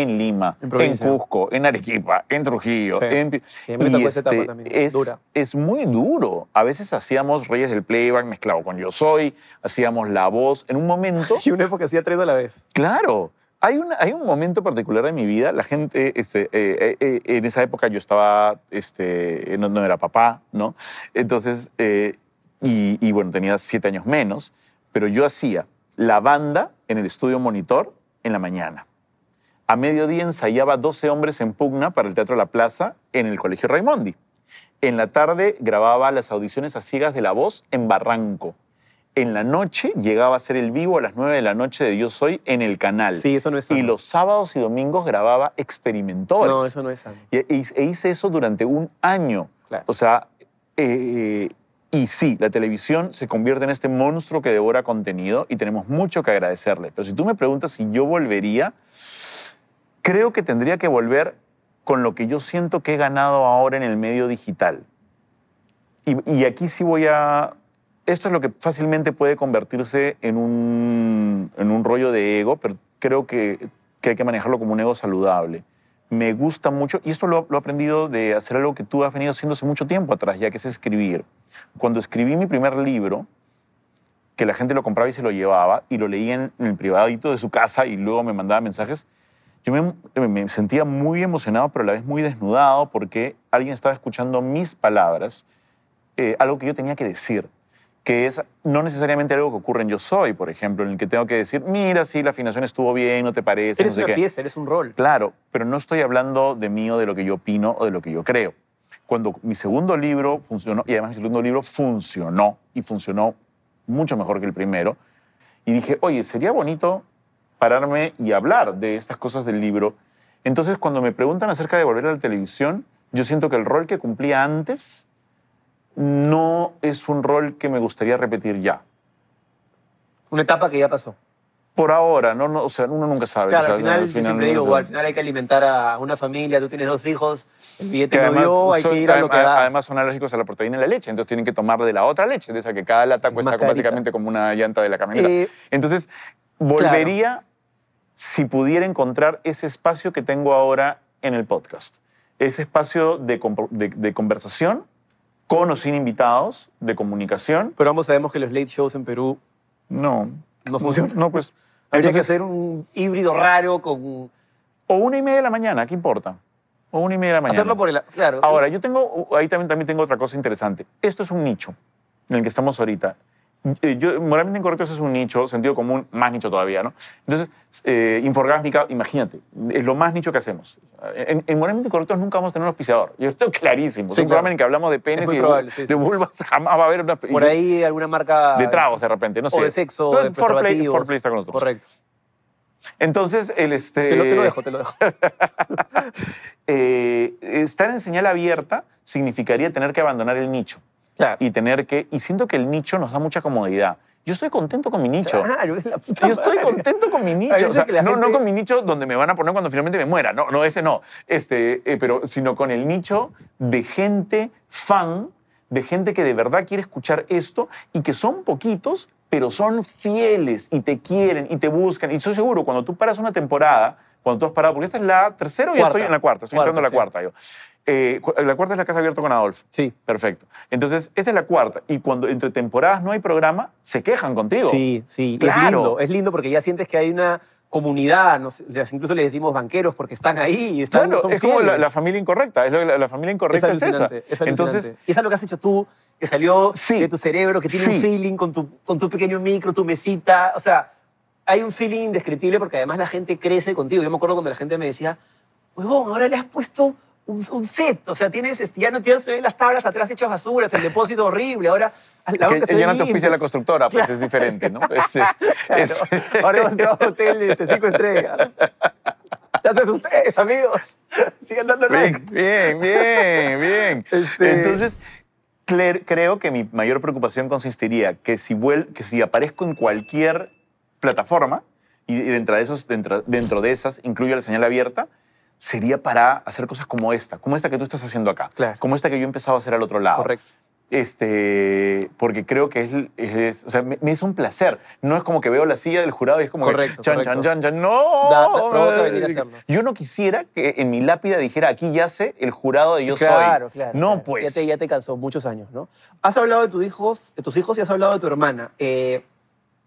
En Lima, En. Cusco, en Arequipa, en Trujillo. Sí. en- tocó esa etapa este, también, Es, dura. es muy duro. A veces hacíamos Reyes del Playback mezclado con Yo Soy, hacíamos La Voz. En un momento (laughs) Y una época hacía tres a la vez. Claro. Hay, una- hay un momento particular de mi vida, la gente, este, eh, eh, eh, en esa época yo estaba, este, no, no era papá, ¿no? Entonces, eh, y, y bueno, tenía siete años menos, pero yo hacía la banda en el estudio monitor en la mañana. A mediodía ensayaba 12 hombres en pugna para el Teatro La Plaza en el Colegio Raimondi. En la tarde grababa las audiciones a ciegas de La Voz en Barranco. En la noche llegaba a hacer el vivo a las 9 de la noche de Yo Soy en el canal. Sí, eso no es sano. Y los sábados y domingos grababa experimentores. No, eso no es sano. Y- e hice- e hice eso durante un año. Claro. O sea, eh, y sí, la televisión se convierte en este monstruo que devora contenido y tenemos mucho que agradecerle. Pero si tú me preguntas si yo volvería, creo que tendría que volver con lo que yo siento que he ganado ahora en el medio digital. Y, y aquí sí voy a... Esto es lo que fácilmente puede convertirse en un, en un rollo de ego, pero creo que, que hay que manejarlo como un ego saludable. Me gusta mucho, y esto lo, lo he aprendido de hacer algo que tú has venido haciendo hace mucho tiempo atrás, ya que es escribir. Cuando escribí mi primer libro, que la gente lo compraba y se lo llevaba, y lo leía en, en el privadito de su casa y luego me mandaba mensajes, yo me, me sentía muy emocionado, pero a la vez muy desnudado, porque alguien estaba escuchando mis palabras, eh, algo que yo tenía que decir, que es no necesariamente algo que ocurre en Yo Soy, por ejemplo, en el que tengo que decir, mira, sí, la afinación estuvo bien, no te parece, Eres no sé una qué". pieza, eres un rol. Claro, pero no estoy hablando de mí o de lo que yo opino o de lo que yo creo. Cuando mi segundo libro funcionó, y además mi segundo libro funcionó, y funcionó mucho mejor que el primero, y dije, oye, sería bonito pararme y hablar de estas cosas del libro. Entonces, cuando me preguntan acerca de volver a la televisión, yo siento que el rol que cumplía antes no es un rol que me gustaría repetir ya. Una etapa que ya pasó. Por ahora, no, no, o sea, uno nunca sabe. Claro, o sea, al final, no, yo siempre no digo, se- "Bueno, al final hay que alimentar a una familia, tú tienes dos hijos, el billete no dio, hay son- que ir a lo que da. además son alérgicos a la proteína en la leche, entonces tienen que tomar de la otra leche, de esa que cada lata Es cuesta básicamente como una llanta de la camioneta. Eh, entonces, volvería si pudiera encontrar ese espacio que tengo ahora en el podcast. Ese espacio de, de- de conversación con o sin invitados, de comunicación. Pero ambos sabemos que los late shows en Perú No. no funcionan. No, pues. Habría que entonces, hacer un híbrido raro con... O una y media de la mañana, ¿qué importa? O una y media de la mañana. Hacerlo por el... Claro. Ahora, yo tengo, ahí también, también tengo otra cosa interesante. Esto es un nicho en el que estamos ahorita. Yo, moralmente incorrecto eso es un nicho, sentido común, más nicho todavía, ¿no? Entonces, eh, imagínate, es lo más nicho que hacemos. En, en Moralmente Incorrectos nunca vamos a tener un auspiciador. Yo estoy clarísimo. Sí, es un claro. programa en que hablamos de penes y de, probable, sí, sí. de vulvas, jamás va a haber una... por ahí alguna marca... De tragos, de repente, no sé. O de sexo, Pero de Foreplay-. Foreplay está con nosotros. Correcto. Entonces, el este... Te, lo, te lo dejo, te lo dejo. (laughs) eh, estar en señal abierta significaría tener que abandonar el nicho Claro. y tener que y siento que el nicho nos da mucha comodidad. Yo estoy contento con mi nicho. Claro, es la puta Yo estoy madre. contento con mi nicho. O sea, no, no gente- con mi nicho donde me van a poner cuando finalmente me muera. No, no ese no. Este, eh, pero sino con el nicho de gente fan de gente que de verdad quiere escuchar esto y que son poquitos, pero son fieles y te quieren y te buscan. Y estoy seguro, cuando tú paras una temporada, cuando tú has parado, porque esta es la tercera y Cuarta. estoy en la cuarta, estoy entrando a la cuarta yo. Eh, la cuarta es la casa abierta con Adolfo. Sí. Perfecto. Entonces, esta es la cuarta. Y cuando entre temporadas no hay programa, se quejan contigo. Sí, sí. Claro. Es lindo, es lindo porque ya sientes que hay una comunidad, no sé, les- incluso le decimos banqueros porque están ahí y están, Claro, son es como la, la familia incorrecta. Es lo que la, la familia incorrecta es, esa. alucinante, es. Entonces, y es algo que has hecho tú, que salió Sí. de tu cerebro, que tiene Sí. un feeling con tu, con tu pequeño micro, tu mesita. O sea, hay un feeling indescriptible porque además la gente crece contigo. Yo me acuerdo cuando la gente me decía, huevón, ahora le has puesto un, un set. O sea, tienes, este, ya no ven las tablas atrás hechas basuras, el depósito horrible. Ahora la que, que ya no te auspicia la constructora, pues es diferente, ¿no? (laughs) Es, Claro. es- Ahora hemos entrado a un hotel de este, cinco estrellas. Gracias a ustedes, amigos. Sigan dando like. Bien, bien, bien, bien. (laughs) Este- Entonces, cre- creo que mi mayor preocupación consistiría que si, vuel- que si aparezco en cualquier plataforma y, y dentro, de esos, dentro, dentro de esas incluyo la señal abierta, sería para hacer cosas como esta, como esta que tú estás haciendo acá, Claro. como esta que yo he empezado a hacer al otro lado. Correcto. Este, porque creo que es, es- o sea, me, me es un placer. No es como que veo la silla del jurado y es como Correcto, que, chan, correcto. chan, chan, chan, no. Da- da- provoca venir a hacerlo. Yo no quisiera que en mi lápida dijera aquí yace el jurado de yo claro, soy. Claro, No, claro. pues. Ya te, ya te cansó muchos años, ¿no? Has hablado de tus hijos, de tus hijos y has hablado de tu hermana. Eh,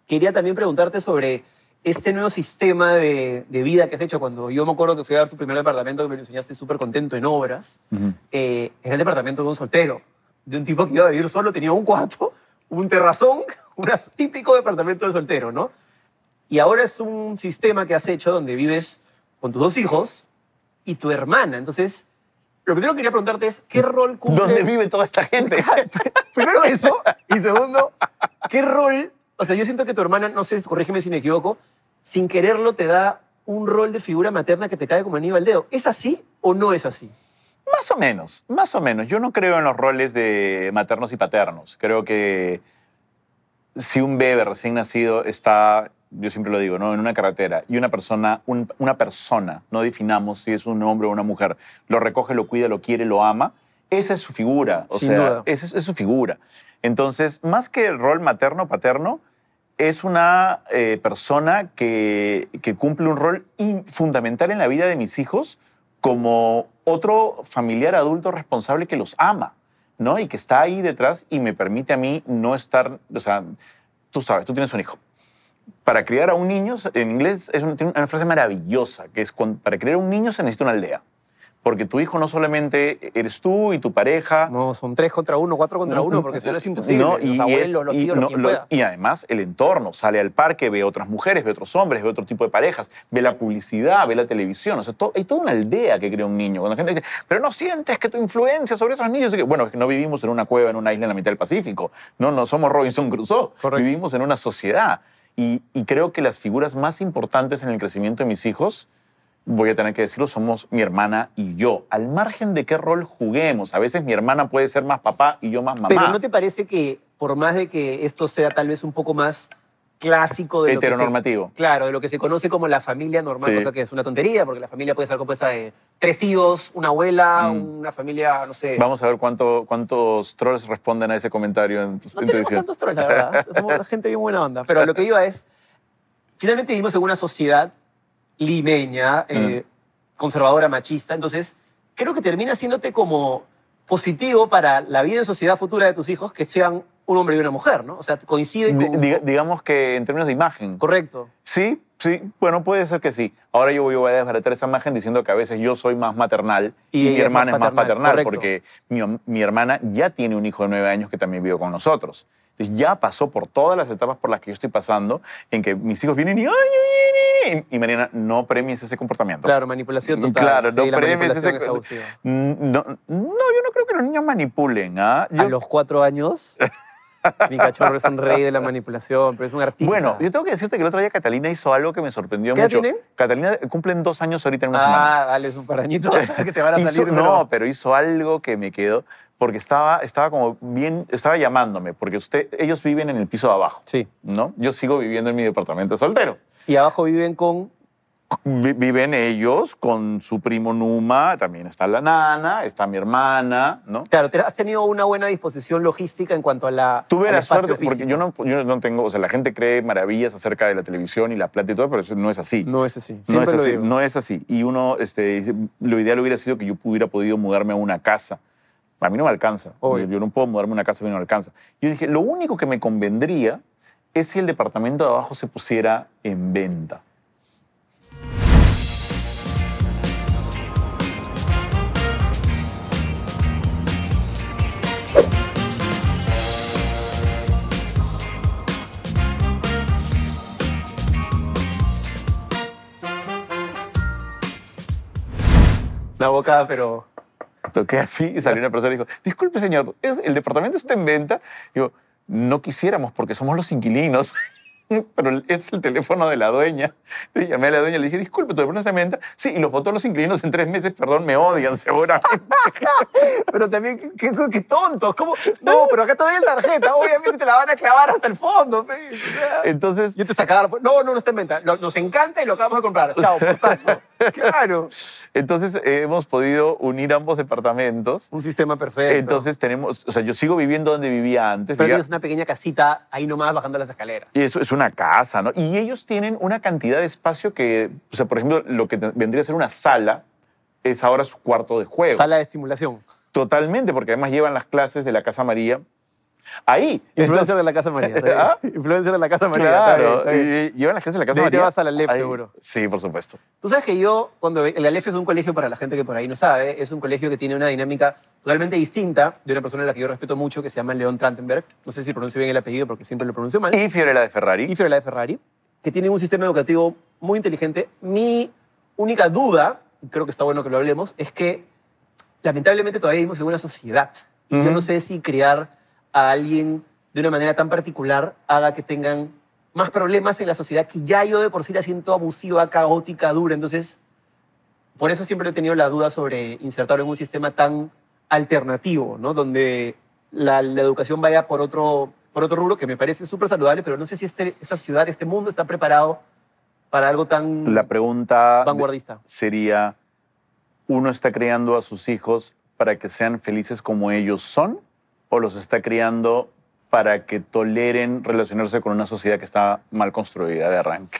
quería también preguntarte sobre este nuevo sistema de, de vida que has hecho. Cuando yo me acuerdo que fui a ver tu primer departamento, que me lo enseñaste súper contento en obras, Ujú. eh, era el departamento de un soltero, de un tipo que iba a vivir solo, tenía un cuarto, un terrazón, (laughs) un típico departamento de soltero, ¿no? Y ahora es un sistema que has hecho donde vives con tus dos hijos y tu hermana. Entonces, lo primero que quería preguntarte es, ¿qué rol cumple? ¿Dónde vive toda esta gente? (laughs) Primero eso, y segundo, ¿qué rol? O sea, yo siento que tu hermana, no sé, corrígeme si me equivoco, sin quererlo te da un rol de figura materna que te cae como anillo al dedo. ¿Es así o no es así? Más o menos, más o menos. Yo no creo en los roles de maternos y paternos. Creo que si un bebé recién nacido está, yo siempre lo digo, ¿no? en una carretera y una persona, un- una persona, no definamos si es un hombre o una mujer, lo recoge, lo cuida, lo quiere, lo ama, esa es su figura. O Sin sea, duda. esa es, es su figura. Entonces, más que el rol materno-paterno, es una eh, persona que, cumple un rol fundamental en la vida de mis hijos como otro familiar adulto responsable que los ama, ¿no? Y que está ahí detrás y me permite a mí no estar, o sea, tú sabes, tú tienes un hijo. Para criar a un niño, en inglés es una frase maravillosa, que es, para criar a un niño se necesita una aldea. Porque tu hijo no solamente eres tú y tu pareja, No, son tres contra uno, cuatro contra uno, porque si no es imposible. no, los abuelos, es- los y tíos, no, lo lo- pueda. y además el entorno, sale al parque, ve otras mujeres, ve otros hombres, ve otro tipo de parejas, ve la publicidad, ve la televisión. O sea, hay toda una aldea que crea un niño. Cuando la gente dice, pero no sientes que tu influencia sobre esos niños. bueno, es que no vivimos en una cueva, en una isla en la mitad del Pacífico. No, no somos Robinson Crusoe. Correcto. Vivimos en una sociedad. Y, y creo que las figuras más importantes en el crecimiento de mis hijos voy a tener que decirlo, somos mi hermana y yo. Al margen de qué rol juguemos, a veces mi hermana puede ser más papá y yo más mamá. Pero ¿no te parece que, por más de que esto sea tal vez un poco más clásico de lo que se- Heteronormativo. claro, de lo que se conoce como la familia normal, Sí. cosa que es una tontería, porque la familia puede estar compuesta de tres tíos, una abuela, Mm. una familia, no sé. Vamos a ver cuánto, cuántos trolls responden a ese comentario en tu, No en tenemos tantos trolls, la verdad. (laughs) Somos gente bien buena onda. Pero lo que iba es, finalmente vivimos en una sociedad limeña, eh, conservadora, machista. Entonces, creo que termina siéndote como positivo para la vida en sociedad futura de tus hijos que sean un hombre y una mujer, ¿no? O sea, coinciden Di- con... diga- digamos que en términos de imagen. Correcto. Sí, sí, bueno, puede ser que sí. Ahora yo voy a desbaratar esa imagen diciendo que a veces yo soy más maternal Y y, mi es hermana más es más paternal, paternal, correcto. porque mi, mi hermana ya tiene un hijo de nueve años que también vive con nosotros. Entonces ya pasó por todas las etapas por las que yo estoy pasando, en que mis hijos vienen y, y Mariana, no premies ese comportamiento. Claro, manipulación total. Claro, Sí, no la premies ese- es No, no, yo no creo que los niños manipulen. ¿ah? A los cuatro años, (laughs) mi cachorro es un rey de la manipulación, pero es un artista. Bueno, yo tengo que decirte que el otro día Catalina hizo algo que me sorprendió ¿Qué mucho. tienen? Catalina cumplen dos años ahorita en una semana. Ah, dale, es un parañito (laughs) que te van a Hizo- salir. no, pero- pero hizo algo que me quedó porque estaba, estaba como bien, estaba llamándome porque usted, ellos viven en el piso de abajo, Sí. ¿no? Yo sigo viviendo en mi departamento de soltero. Y abajo viven con vi- viven ellos con su primo Numa, también está la nana, está mi hermana, ¿no? Claro, te- has tenido una buena disposición logística en cuanto a la. Tuve la suerte, porque físico. yo no, yo no tengo, o sea, la gente cree maravillas acerca de la televisión y la plata y todo, pero eso no es así. No es así. No es lo así, digo. no es así. Y uno, este, lo ideal hubiera sido que yo hubiera podido mudarme a una casa. A mí no me alcanza. Yo, yo no puedo mudarme a una casa, a mí no me alcanza. Yo dije, lo único que me convendría es si el departamento de abajo se pusiera en venta. La boca, pero. Toqué así y salió una persona y dijo, disculpe señor, ¿es- ¿el departamento está en venta? Digo, no quisiéramos porque somos los inquilinos, (laughs) pero es el teléfono de la dueña. Entonces llamé a la dueña y le dije, disculpe, ¿tu teléfono en venta? Sí, y los votó los inquilinos en tres meses, perdón, me odian (laughs) seguramente. (laughs) Pero también, qué, qué- qué tontos. ¿Cómo? No, pero acá todavía hay tarjeta. Obviamente te la van a clavar hasta el fondo. Entonces, Yo te sacaba. No, no, no está en venta. Nos encanta y lo acabamos de comprar. Chao, portazo. Claro. entonces eh, hemos podido unir ambos departamentos. Un sistema perfecto. Entonces tenemos, o sea, yo sigo viviendo donde vivía antes. Pero vivía- tienes una pequeña casita ahí nomás bajando las escaleras. Y eso es una casa, ¿no? Y ellos tienen una cantidad de espacio que, o sea, por ejemplo, lo que vendría a ser una sala es ahora su cuarto de juegos. Sala de estimulación. Totalmente, porque además llevan las clases de la Casa María ahí. Influencer de la Casa María. (laughs) ¿Ah? Influencer de la Casa María. está bien, Claro, está bien. y llevan las clases de la Casa De ahí te María. vas a la ahí. seguro. Sí, por supuesto. Tú sabes que yo, cuando el Aleph es un colegio para la gente que por ahí no sabe, es un colegio que tiene una dinámica totalmente distinta de una persona a la que yo respeto mucho, que se llama León Trantenberg. No sé si pronuncio bien el apellido porque siempre lo pronuncio mal. Y Fiorella de Ferrari. y Fiorella de Ferrari, que tienen un sistema educativo muy inteligente. Mi única duda, y creo que está bueno que lo hablemos, es que lamentablemente todavía vivimos en una sociedad. Y yo Ujú. no sé si criar a alguien de una manera tan particular haga que tengan más problemas en la sociedad que ya yo de por sí la siento abusiva, caótica, dura. Entonces, por eso siempre he tenido la duda sobre insertarlo en un sistema tan alternativo, ¿no? Donde la, la educación vaya por otro, por otro rubro que me parece súper saludable, pero no sé si este, esta ciudad, este mundo está preparado para algo tan La pregunta vanguardista. sería, ¿uno está criando a sus hijos para que sean felices como ellos son o los está criando para que toleren relacionarse con una sociedad que está mal construida de arranque?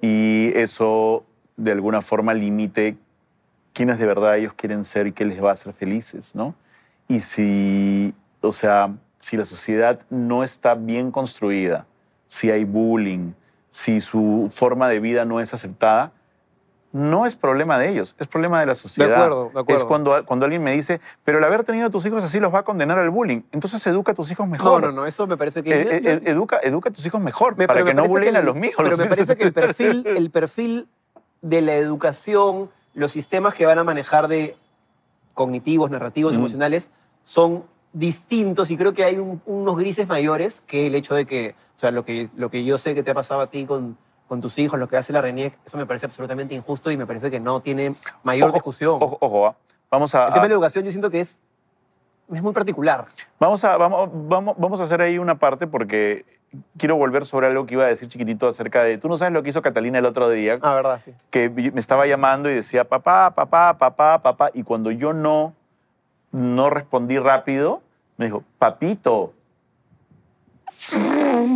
Y eso de alguna forma limite quiénes de verdad ellos quieren ser y qué les va a hacer felices, ¿no? Y si, o sea, si la sociedad no está bien construida, si hay bullying, si su forma de vida no es aceptada, no es problema de ellos, es problema de la sociedad. acuerdo, de acuerdo. Es cuando, cuando alguien me dice, pero el haber tenido a tus hijos así los va a condenar al bullying. Entonces educa a tus hijos No, mejor. no, no, eso me parece que... Eh, yo- eh, yo- eh, educa, educa a tus hijos mejor Me- para que no bulleen que a el- los míos. Pero Los me parece que el perfil, el perfil de la educación, los sistemas que van a manejar de cognitivos, narrativos, Ujú. emocionales, son distintos y creo que hay un- unos grises mayores que el hecho de que, o sea, lo que, lo que yo sé que te ha pasado a ti con, con tus hijos, lo que hace la RENIEC, eso me parece absolutamente injusto y me parece que no tiene mayor Ojo, discusión. Ojo, ojo, ah. vamos a, el tema a- de la educación yo siento que es, es muy particular. Vamos a, vamos, vamos, vamos a hacer ahí una parte porque quiero volver sobre algo que iba a decir chiquitito acerca de... Tú no sabes lo que hizo Catalina el otro día, Ah, verdad, sí. que me estaba llamando y decía papá, papá, papá, papá, y cuando yo no, no respondí rápido, me dijo, papito,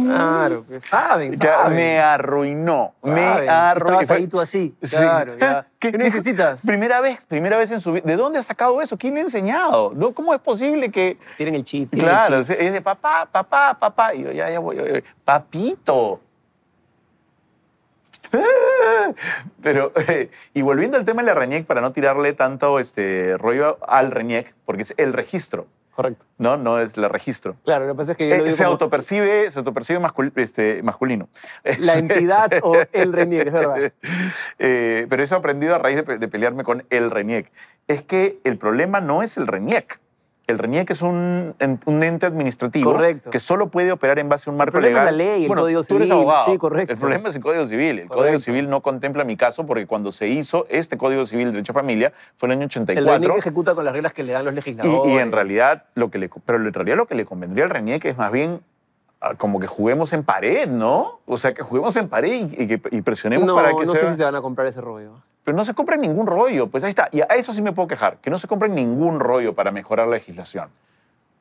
Claro, que saben, ya saben. me arruinó, me arruinó. Estabas ahí tú así, Sí. claro, ya. (laughs) ¿Qué- ¿Qué necesitas? Primera vez, primera vez en su vida. ¿De dónde ha sacado eso? ¿Quién le ha enseñado? ¿No? ¿Cómo es posible que, Tienen el el Claro, se- dice papá, papá, papá. Y yo, ya, ya voy, ya voy. papito. (laughs) Pero, eh, (laughs) y volviendo al tema de la RENIEC, para no tirarle tanto este rollo al RENIEC, porque es el registro, Correcto. ¿no? No es el registro. Claro, lo que pasa es que yo lo Eh, digo se, como autopercibe, se autopercibe mascul- este, masculino. la (laughs) entidad o el RENIEC, es verdad. (laughs) Eh, pero eso he aprendido a raíz de, de pelearme con el RENIEC. Es que el problema no es el RENIEC. El RENIEC es un, un ente administrativo Correcto. que solo puede operar en base a un marco problema es legal. la ley, el bueno, Código tú eres Civil. abogado. Sí, correcto. El problema es el Código Civil. El Código. Civil no contempla mi caso porque cuando se hizo este Código Civil de Derecho a Familia fue en el año El 84. RENIEC ejecuta con las reglas que le dan los legisladores. y en realidad, lo que le, pero en realidad lo que le convendría al RENIEC es más bien a como que juguemos en pared, ¿no? O sea, que juguemos en pared y, y que y presionemos No, para que no sea- sé si te van a comprar ese rollo. Pero no se compra ningún rollo. Pues ahí está. Y a eso sí me puedo quejar. Que no se compre ningún rollo para mejorar la legislación.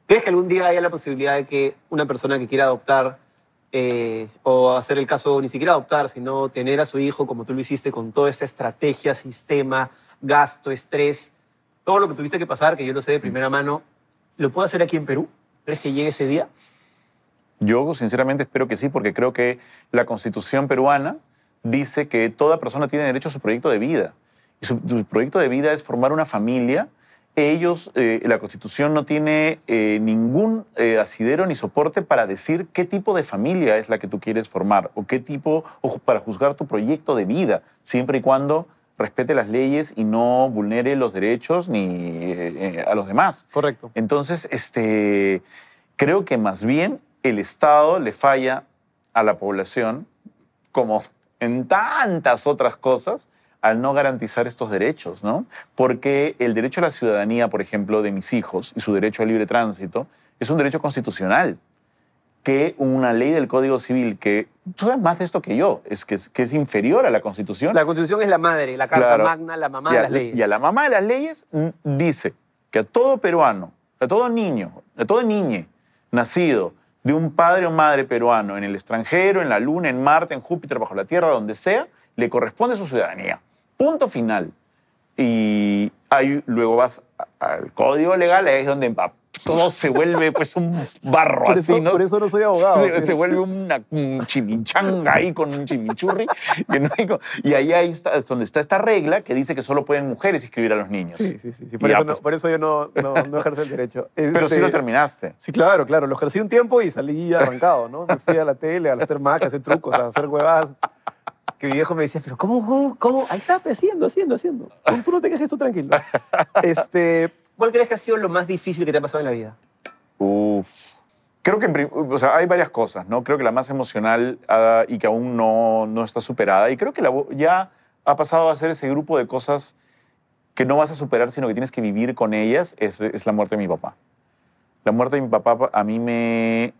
¿Crees que algún día haya la posibilidad de que una persona que quiera adoptar eh, o hacer el caso ni siquiera adoptar, sino tener a su hijo como tú lo hiciste con toda esta estrategia, sistema, gasto, estrés, todo lo que tuviste que pasar, que yo lo sé de primera mano, ¿lo puedo hacer aquí en Perú? ¿Crees que llegue ese día? Yo sinceramente espero que sí, porque creo que la constitución peruana dice que toda persona tiene derecho a su proyecto de vida. Y su, su proyecto de vida es formar una familia. Ellos, eh, la constitución no tiene eh, ningún eh, asidero ni soporte para decir qué tipo de familia es la que tú quieres formar o qué tipo, o para juzgar tu proyecto de vida, siempre y cuando respete las leyes y no vulnere los derechos ni a los demás. Correcto. Entonces, este, creo que más bien el Estado le falla a la población, como en tantas otras cosas, al no garantizar estos derechos, ¿no? Porque el derecho a la ciudadanía, por ejemplo, de mis hijos y su derecho al libre tránsito es un derecho constitucional que una ley del Código Civil que, tú sabes más de esto que yo, es que es, que es inferior a la Constitución. La Constitución es la madre, la Carta Claro. Magna, la mamá de las leyes. Y a la mamá de las leyes dice que a todo peruano, a todo niño, a todo niñe nacido de un padre o madre peruano en el extranjero, en la luna, en Marte, en Júpiter, bajo la Tierra, donde sea, le corresponde su ciudadanía. Punto final. Y luego vas al código legal, ahí es donde todo se vuelve pues un barro Por así, eso, ¿no? por eso no soy abogado. Se, se vuelve una, un chimichanga ahí con un chimichurri. no y ahí, ahí está es donde está esta regla que dice que solo pueden mujeres inscribir a los niños. Sí, sí, sí. sí. Por, eso no, pues. por eso yo no, no, ejerzo el derecho. Pero sí Este, lo terminaste. Sí, claro, claro. Lo ejercí un tiempo y salí arrancado, ¿no? Me fui a la tele, a hacer magia, a hacer trucos, a hacer huevadas. Que mi viejo me decía, pero ¿cómo, cómo, cómo? Ahí está, pues, haciendo, haciendo, haciendo. Tú- no te quejes, tú tranquilo. (laughs) Este, ¿Cuál crees que ha sido lo más difícil que te ha pasado en la vida? Uf. Creo que o sea, hay varias cosas, ¿no? Creo que la más emocional ah, y que aún no, no está superada. Y creo que la ya ha pasado a ser ese grupo de cosas que no vas a superar, sino que tienes que vivir con ellas, es, es la muerte de mi papá. La muerte de mi papá a mí me,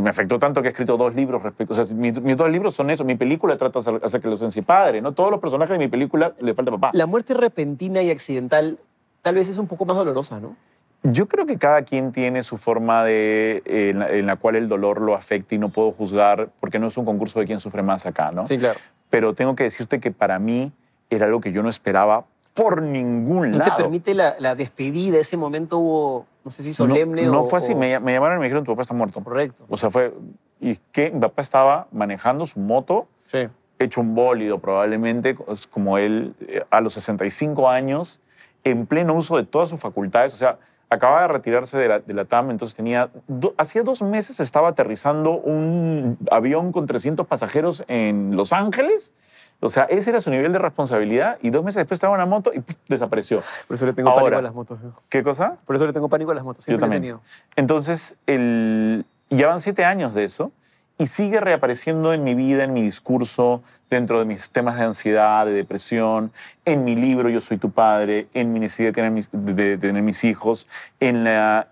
me afectó tanto que he escrito dos libros respecto. O sea, mis, mis dos libros son eso. Mi película trata acerca de la ausencia de padre, ¿no? Todos los personajes de mi película le falta papá. La muerte repentina y accidental tal vez es un poco más dolorosa, ¿no? Yo creo que cada quien tiene su forma de, eh, en, la, en la cual el dolor lo afecta y no puedo juzgar porque no es un concurso de quién sufre más acá, ¿no? Sí, claro. Pero tengo que decirte que para mí era algo que yo no esperaba por ningún ¿No lado. te permite la, la despedida? Ese momento hubo, no sé si solemne no, o... no fue así, o- me, me llamaron y me dijeron tu papá está muerto. Correcto. O sea, fue... Y que mi papá estaba manejando su moto, Sí. hecho un bólido probablemente, como él eh, a los 65 años, en pleno uso de todas sus facultades. O sea, acababa de retirarse de la, de la TAM, entonces tenía... do- hacía dos meses estaba aterrizando un avión con 300 pasajeros en Los Ángeles. O sea, ese era su nivel de responsabilidad y dos meses después estaba en una moto y ¡puf! desapareció. Por eso le tengo pánico a las motos. ¿no? ¿Qué cosa? Por eso le tengo pánico a las motos. Yo Siempre he también. tenido. Entonces, el, ya van siete años de eso y sigue reapareciendo en mi vida, en mi discurso, dentro de mis temas de ansiedad, de depresión, en mi libro Yo soy tu padre, en mi necesidad de tener mis, de- de tener mis hijos, en, la,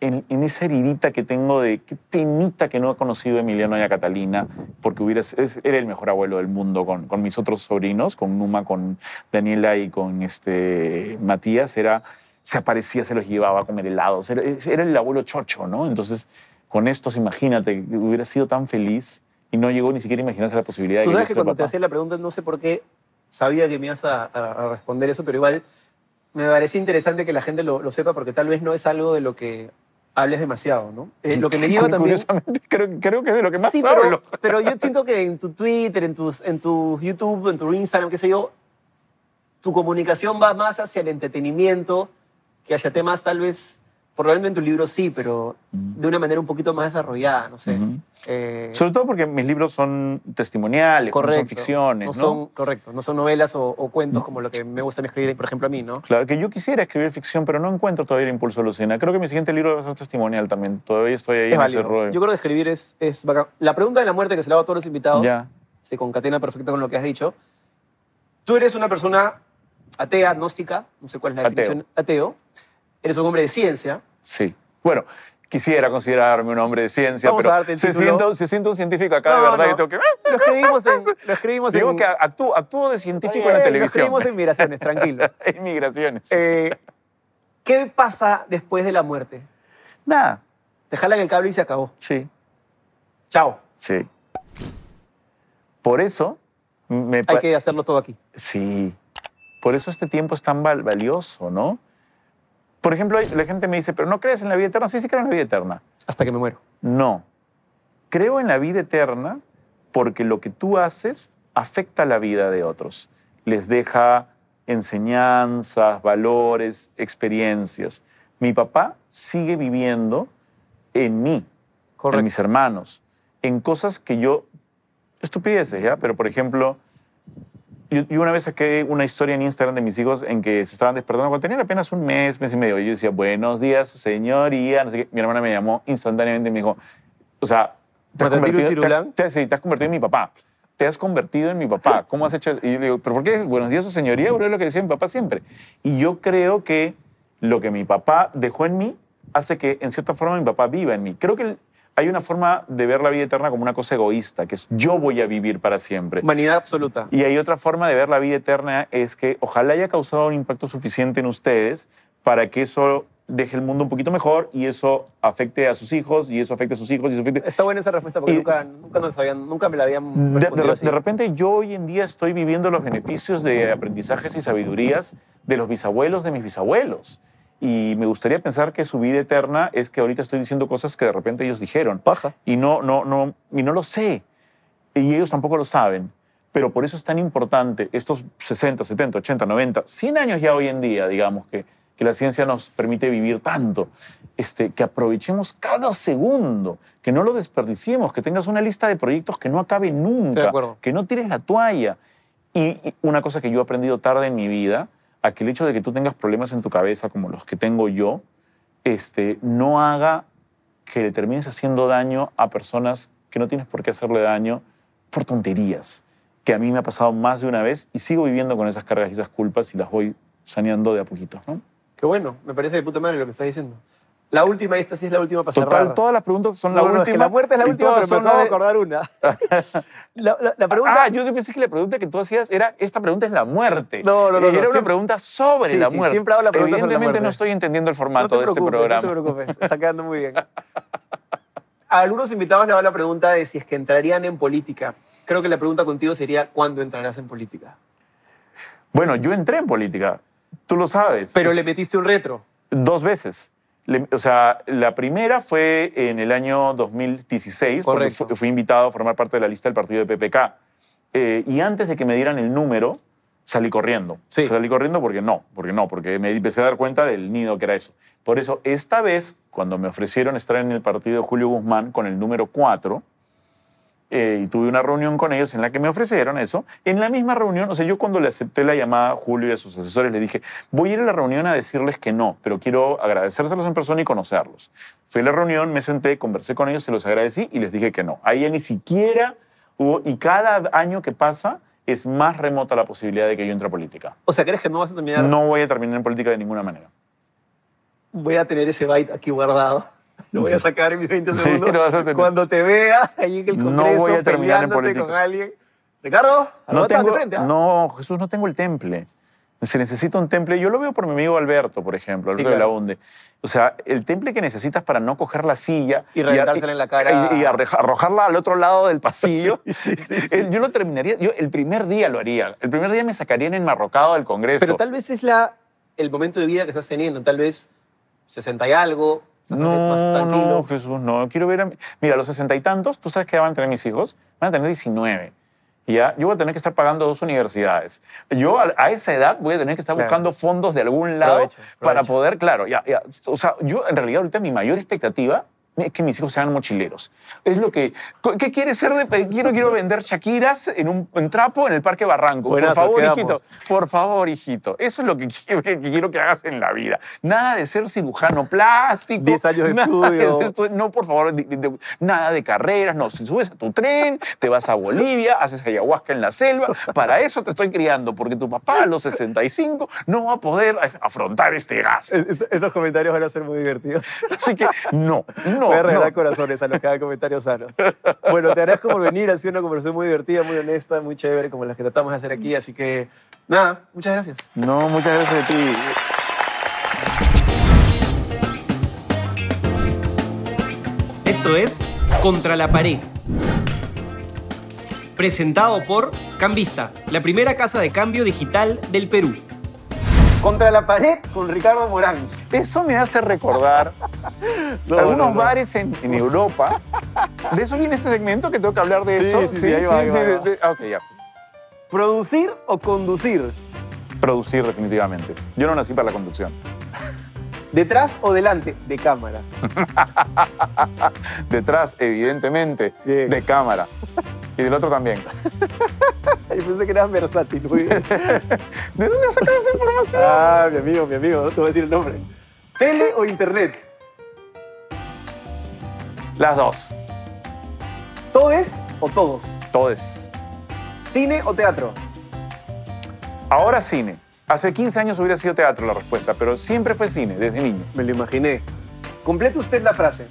en, en esa heridita que tengo de qué penita que no he conocido a Emiliano y a Catalina, porque hubiera, es- era el mejor abuelo del mundo con, con mis otros sobrinos, con Numa, con Daniela y con este, Matías, era se aparecía, se los llevaba a comer helados. Era, era el abuelo chocho, ¿no? Entonces, con estos, imagínate, hubiera sido tan feliz y no llegó ni siquiera a imaginarse la posibilidad de Tú sabes que cuando te papá. hacía la pregunta, no sé por qué sabía que me ibas a, a- a responder eso, pero igual me parece interesante que la gente lo, lo sepa porque tal vez no es algo de lo que hables demasiado, ¿no? Eh, lo que me (laughs) lleva también... Curiosamente, creo, creo que es de lo que más Sí, hablo. pero, pero yo siento que en tu Twitter, en, tus, en tu YouTube, en tu Instagram, qué sé yo, tu comunicación va más hacia el entretenimiento que hacia temas tal vez, probablemente en tu libro sí, pero de una manera un poquito más desarrollada, no sé. Eh, Sobre todo porque mis libros son testimoniales, no correcto. son ficciones, no ¿no? son, correcto, no son novelas o, o cuentos como lo que me gusta escribir, por ejemplo, a mí, ¿no? Claro, que yo quisiera escribir ficción, pero no encuentro todavía el impulso de Lucina. Creo que mi siguiente libro va a ser testimonial también. Todavía estoy ahí Es en ese válido. rollo. Yo creo que escribir es, es bacán. La pregunta de la muerte que se le hago a todos los invitados Ya. se concatena perfecto con lo que has dicho. Tú eres una persona atea, agnóstica, no sé cuál es la Ateo. definición, ateo. Eres un hombre de ciencia. Sí. Bueno, quisiera considerarme un hombre de ciencia, Vamos a pero se, siento, se siente un científico acá, de No, verdad, no. y tengo que... Lo escribimos en. Lo (laughs) escribimos Digo en que actúo, actúo de científico en la Lo televisión. escribimos en migraciones, tranquilo. (laughs) En migraciones. Eh, ¿Qué pasa después de la muerte? Nada, Te jalan el cable y se acabó. sí, Chao. sí. Por eso me... Hay que hacerlo todo aquí. Sí. Por eso este tiempo es tan val- valioso, ¿no? Por ejemplo, la gente me dice, pero ¿no crees en la vida eterna? Sí, sí creo en la vida eterna. Hasta que me muero. No. Creo en la vida eterna porque lo que tú haces afecta la vida de otros. Les deja enseñanzas, valores, experiencias. Mi papá sigue viviendo en mí, en mis hermanos, en cosas que yo... Estupideces, ¿ya? Pero, por ejemplo, yo, una vez saqué una historia en Instagram de mis hijos en que se estaban despertando cuando tenían apenas un mes, mes y medio. Y yo decía, buenos días, señoría. No sé qué. Mi hermana me llamó instantáneamente y me dijo, o sea, te has, ¿Matatiru convertido, te- te- sí, te has convertido en mi papá. Te has convertido en mi papá. ¿Cómo has hecho? eso?" Y yo le digo, ¿pero por qué? Buenos días, su señoría, bro, es lo que decía mi papá siempre. Y yo creo que lo que mi papá dejó en mí hace que, en cierta forma, mi papá viva en mí. Creo que el- hay una forma de ver la vida eterna como una cosa egoísta, que es yo voy a vivir para siempre. Humanidad absoluta. Y hay otra forma de ver la vida eterna, es que ojalá haya causado un impacto suficiente en ustedes para que eso deje el mundo un poquito mejor y eso afecte a sus hijos y eso afecte a sus hijos y eso afecte... Está buena esa respuesta porque Y- nunca, nunca, nos habían, nunca me la habían De, de- así. de repente yo hoy en día estoy viviendo los beneficios de aprendizajes y sabidurías de los bisabuelos de mis bisabuelos. Y me gustaría pensar que su vida eterna es que ahorita estoy diciendo cosas que de repente ellos dijeron. Paja. Y no, no, no, y no lo sé. Y ellos tampoco lo saben. Pero por eso es tan importante estos 60, 70, 80, 90, 100 años ya hoy en día, digamos, que, que la ciencia nos permite vivir tanto, este, que aprovechemos cada segundo, que no lo desperdiciemos, que tengas una lista de proyectos que no acabe nunca, acuerdo. que no tires la toalla. Y, y una cosa que yo he aprendido tarde en mi vida, a que el hecho de que tú tengas problemas en tu cabeza como los que tengo yo, este, no haga que le termines haciendo daño a personas que no tienes por qué hacerle daño por tonterías, que a mí me ha pasado más de una vez y sigo viviendo con esas cargas y esas culpas y las voy saneando de a poquito. ¿no? Qué bueno, me parece de puta madre lo que estás diciendo. La última, y esta sí es la última para Total, cerrar. todas las preguntas son No, la no, es última. que la muerte es la última, pero me acabo de acordar una. (laughs) la, la- la pregunta... Ah, yo pensé que la pregunta que tú hacías era, esta pregunta es la muerte. No, no, no, Y no, Era una siempre- pregunta sobre Sí, la sí, muerte. siempre hago la pregunta sobre la Evidentemente muerte. no estoy entendiendo el formato de este programa. No te preocupes, está quedando muy bien. A algunos invitados le hago la pregunta de si es que entrarían en política. Creo que la pregunta contigo sería, ¿cuándo entrarás en política? Bueno, yo entré en política, tú lo sabes. Pero Es- le metiste un retro. Dos veces. Le- o sea, la primera fue en el año 2016, porque Correcto. fu- fui invitado a formar parte de la lista del partido de PPK. Eh, y antes de que me dieran el número, salí corriendo. Sí. Salí corriendo porque no, porque no, porque me empecé a dar cuenta del nido que era eso. Por eso, esta vez, cuando me ofrecieron estar en el partido de Julio Guzmán con el número 4, eh, y tuve una reunión con ellos en la que me ofrecieron eso. En la misma reunión, o sea, yo cuando le acepté la llamada a Julio y a sus asesores, le dije, voy a ir a la reunión a decirles que no, pero quiero agradecérselos en persona y conocerlos. Fui a la reunión, me senté, conversé con ellos, se los agradecí y les dije que no. Ahí ya ni siquiera hubo, y cada año que pasa es más remota la posibilidad de que yo entre a política. O sea, ¿crees que no vas a terminar? No voy a terminar en política de ninguna manera. Voy a tener ese byte aquí guardado. Lo voy a sacar en mis 20 (laughs) Sí, segundos. lo vas a tener. Cuando te vea ahí en el No Congreso voy a terminar peleándote con alguien. Ricardo, No arrebata de tengo, frente. ¿ah? no, Jesús, no tengo el temple. Se necesita un temple. Yo lo veo por mi amigo Alberto, por ejemplo, Alberto de claro. la Unde. O sea, el temple que necesitas para no coger la silla Y reventársela en la cara. y, y arrojarla al otro lado del pasillo. (laughs) Eh, Yo lo terminaría, yo el primer día lo haría. El primer día me sacarían enmarrocado del Congreso. Pero tal vez es la, el momento de vida que estás teniendo. Tal vez 60 y algo, no, más tranquilo. no, Jesús, no. Quiero ver a mi- Mira, a los sesenta y tantos, tú sabes que van a tener mis hijos, van a tener 19. Y Ya, yo voy a tener que estar pagando dos universidades. Yo a, a esa edad voy a tener que estar Claro. buscando fondos de algún lado Provecho, para provecho. poder, claro, ya, ya. O sea, yo en realidad ahorita mi mayor expectativa es que mis hijos sean mochileros. Es lo que... ¿Qué quieres ser de... Quiero, quiero vender Shakiras en un en trapo en el Parque Barranco. Buenazo, por favor, quedamos. hijito. Por favor, hijito. Eso es lo que (laughs) quiero, que quiero que hagas en la vida. Nada de ser cirujano plástico. 10 años de estudio. estu- No, por favor, de- de- nada de carreras. No, si subes a tu tren, te vas a Bolivia, haces ayahuasca en la selva. Para eso te estoy criando, porque tu papá a los 65 no va a poder afrontar este gasto. Estos comentarios van a ser muy divertidos. Así que no, no. Voy a regalar no. corazones a los que hagan comentarios sanos. Bueno, te agradezco por venir. Ha sido una conversación muy divertida, muy honesta, muy chévere, como las que tratamos de hacer aquí. Así que, nada, muchas gracias. No, muchas gracias a ti. Esto es Contra la Pared. Presentado por Cambista, la primera casa de cambio digital del Perú. Contra la pared con Ricardo Morán. Eso me hace recordar (laughs) No, algunos no, no. bares en, en Europa. ¿De eso viene este segmento que tengo que hablar de Sí, eso? sí, sí, ahí va, ahí va, ahí de- va. de- ah, ok, ya. ¿Producir o conducir? Producir, definitivamente. Yo no nací para la conducción. ¿Detrás o delante de cámara? (laughs) Detrás, evidentemente, Bien. de cámara. Y del otro también. (laughs) Ay, pensé que eras versátil. Muy bien. (laughs) ¿De dónde has sacado esa información? Ah, mi amigo, mi amigo, no te voy a decir el nombre. ¿Tele o internet? Las dos. ¿Todes o todos? Todes. ¿Cine o teatro? Ahora cine. Hace 15 años hubiera sido teatro la respuesta, pero siempre fue cine, desde niño. Me lo imaginé. Complete usted la frase.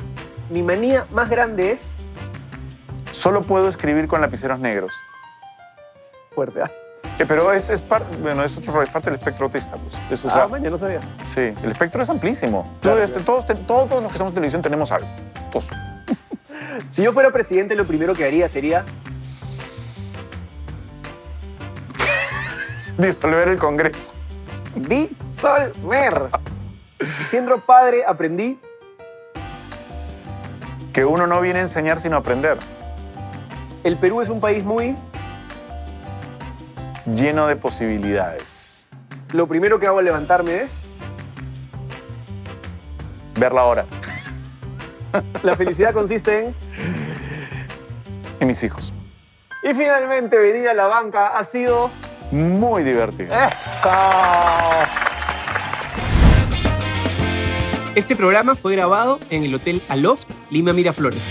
Mi manía más grande es... Solo puedo escribir con lapiceros negros. Fuerte, ¿ah? Eh, pero es, es, par- bueno, es, otro, es parte del espectro autista. Pues. Es, o sea, ah, mañana no sabía. sí, el espectro es amplísimo. Tú, este. Todos, te- todos, todos los que en televisión tenemos algo. Todos. (laughs) Si yo fuera presidente, lo primero que haría sería... Disolver el Congreso. disolver. Siendo padre, aprendí Que uno no viene a enseñar sino a aprender. El Perú es un país muy... Lleno de posibilidades. Lo primero que hago al levantarme es... Ver la hora. (laughs) La felicidad consiste en... Y mis hijos. Y finalmente venir a la banca ha sido... Muy divertido. Este programa fue grabado en el Hotel Aloft, Lima Miraflores.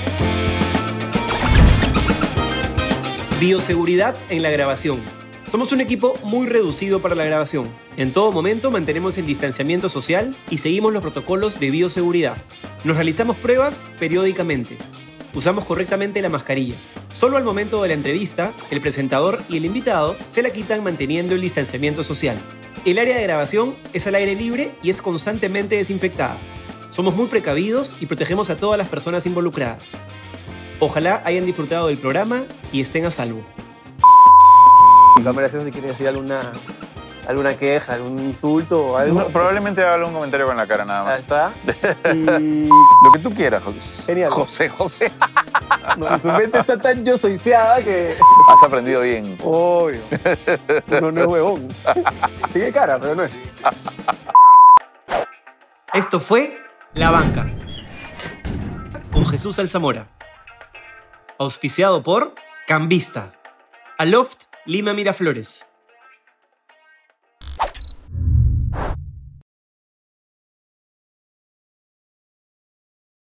Bioseguridad en la grabación. Somos un equipo muy reducido para la grabación. En todo momento mantenemos el distanciamiento social y seguimos los protocolos de bioseguridad. Nos realizamos pruebas periódicamente. Usamos correctamente la mascarilla. Solo al momento de la entrevista, el presentador y el invitado se la quitan manteniendo el distanciamiento social. El área de grabación es al aire libre y es constantemente desinfectada. Somos muy precavidos y protegemos a todas las personas involucradas. Ojalá hayan disfrutado del programa y estén a salvo. Cámara, si quieres decir alguna, alguna queja, algún insulto o algo. No, probablemente haga un comentario con la cara nada Ahí más. está. (laughs) Y Lo que tú quieras, José. Genial. José, José. (laughs) no, su mente está tan yo soiseada que... Has aprendido bien. Obvio. Uno no es huevón. Tiene cara, pero no es. Esto fue La Banca con Jesús Alzamora. Auspiciado por Cambista. Aloft Lima Miraflores.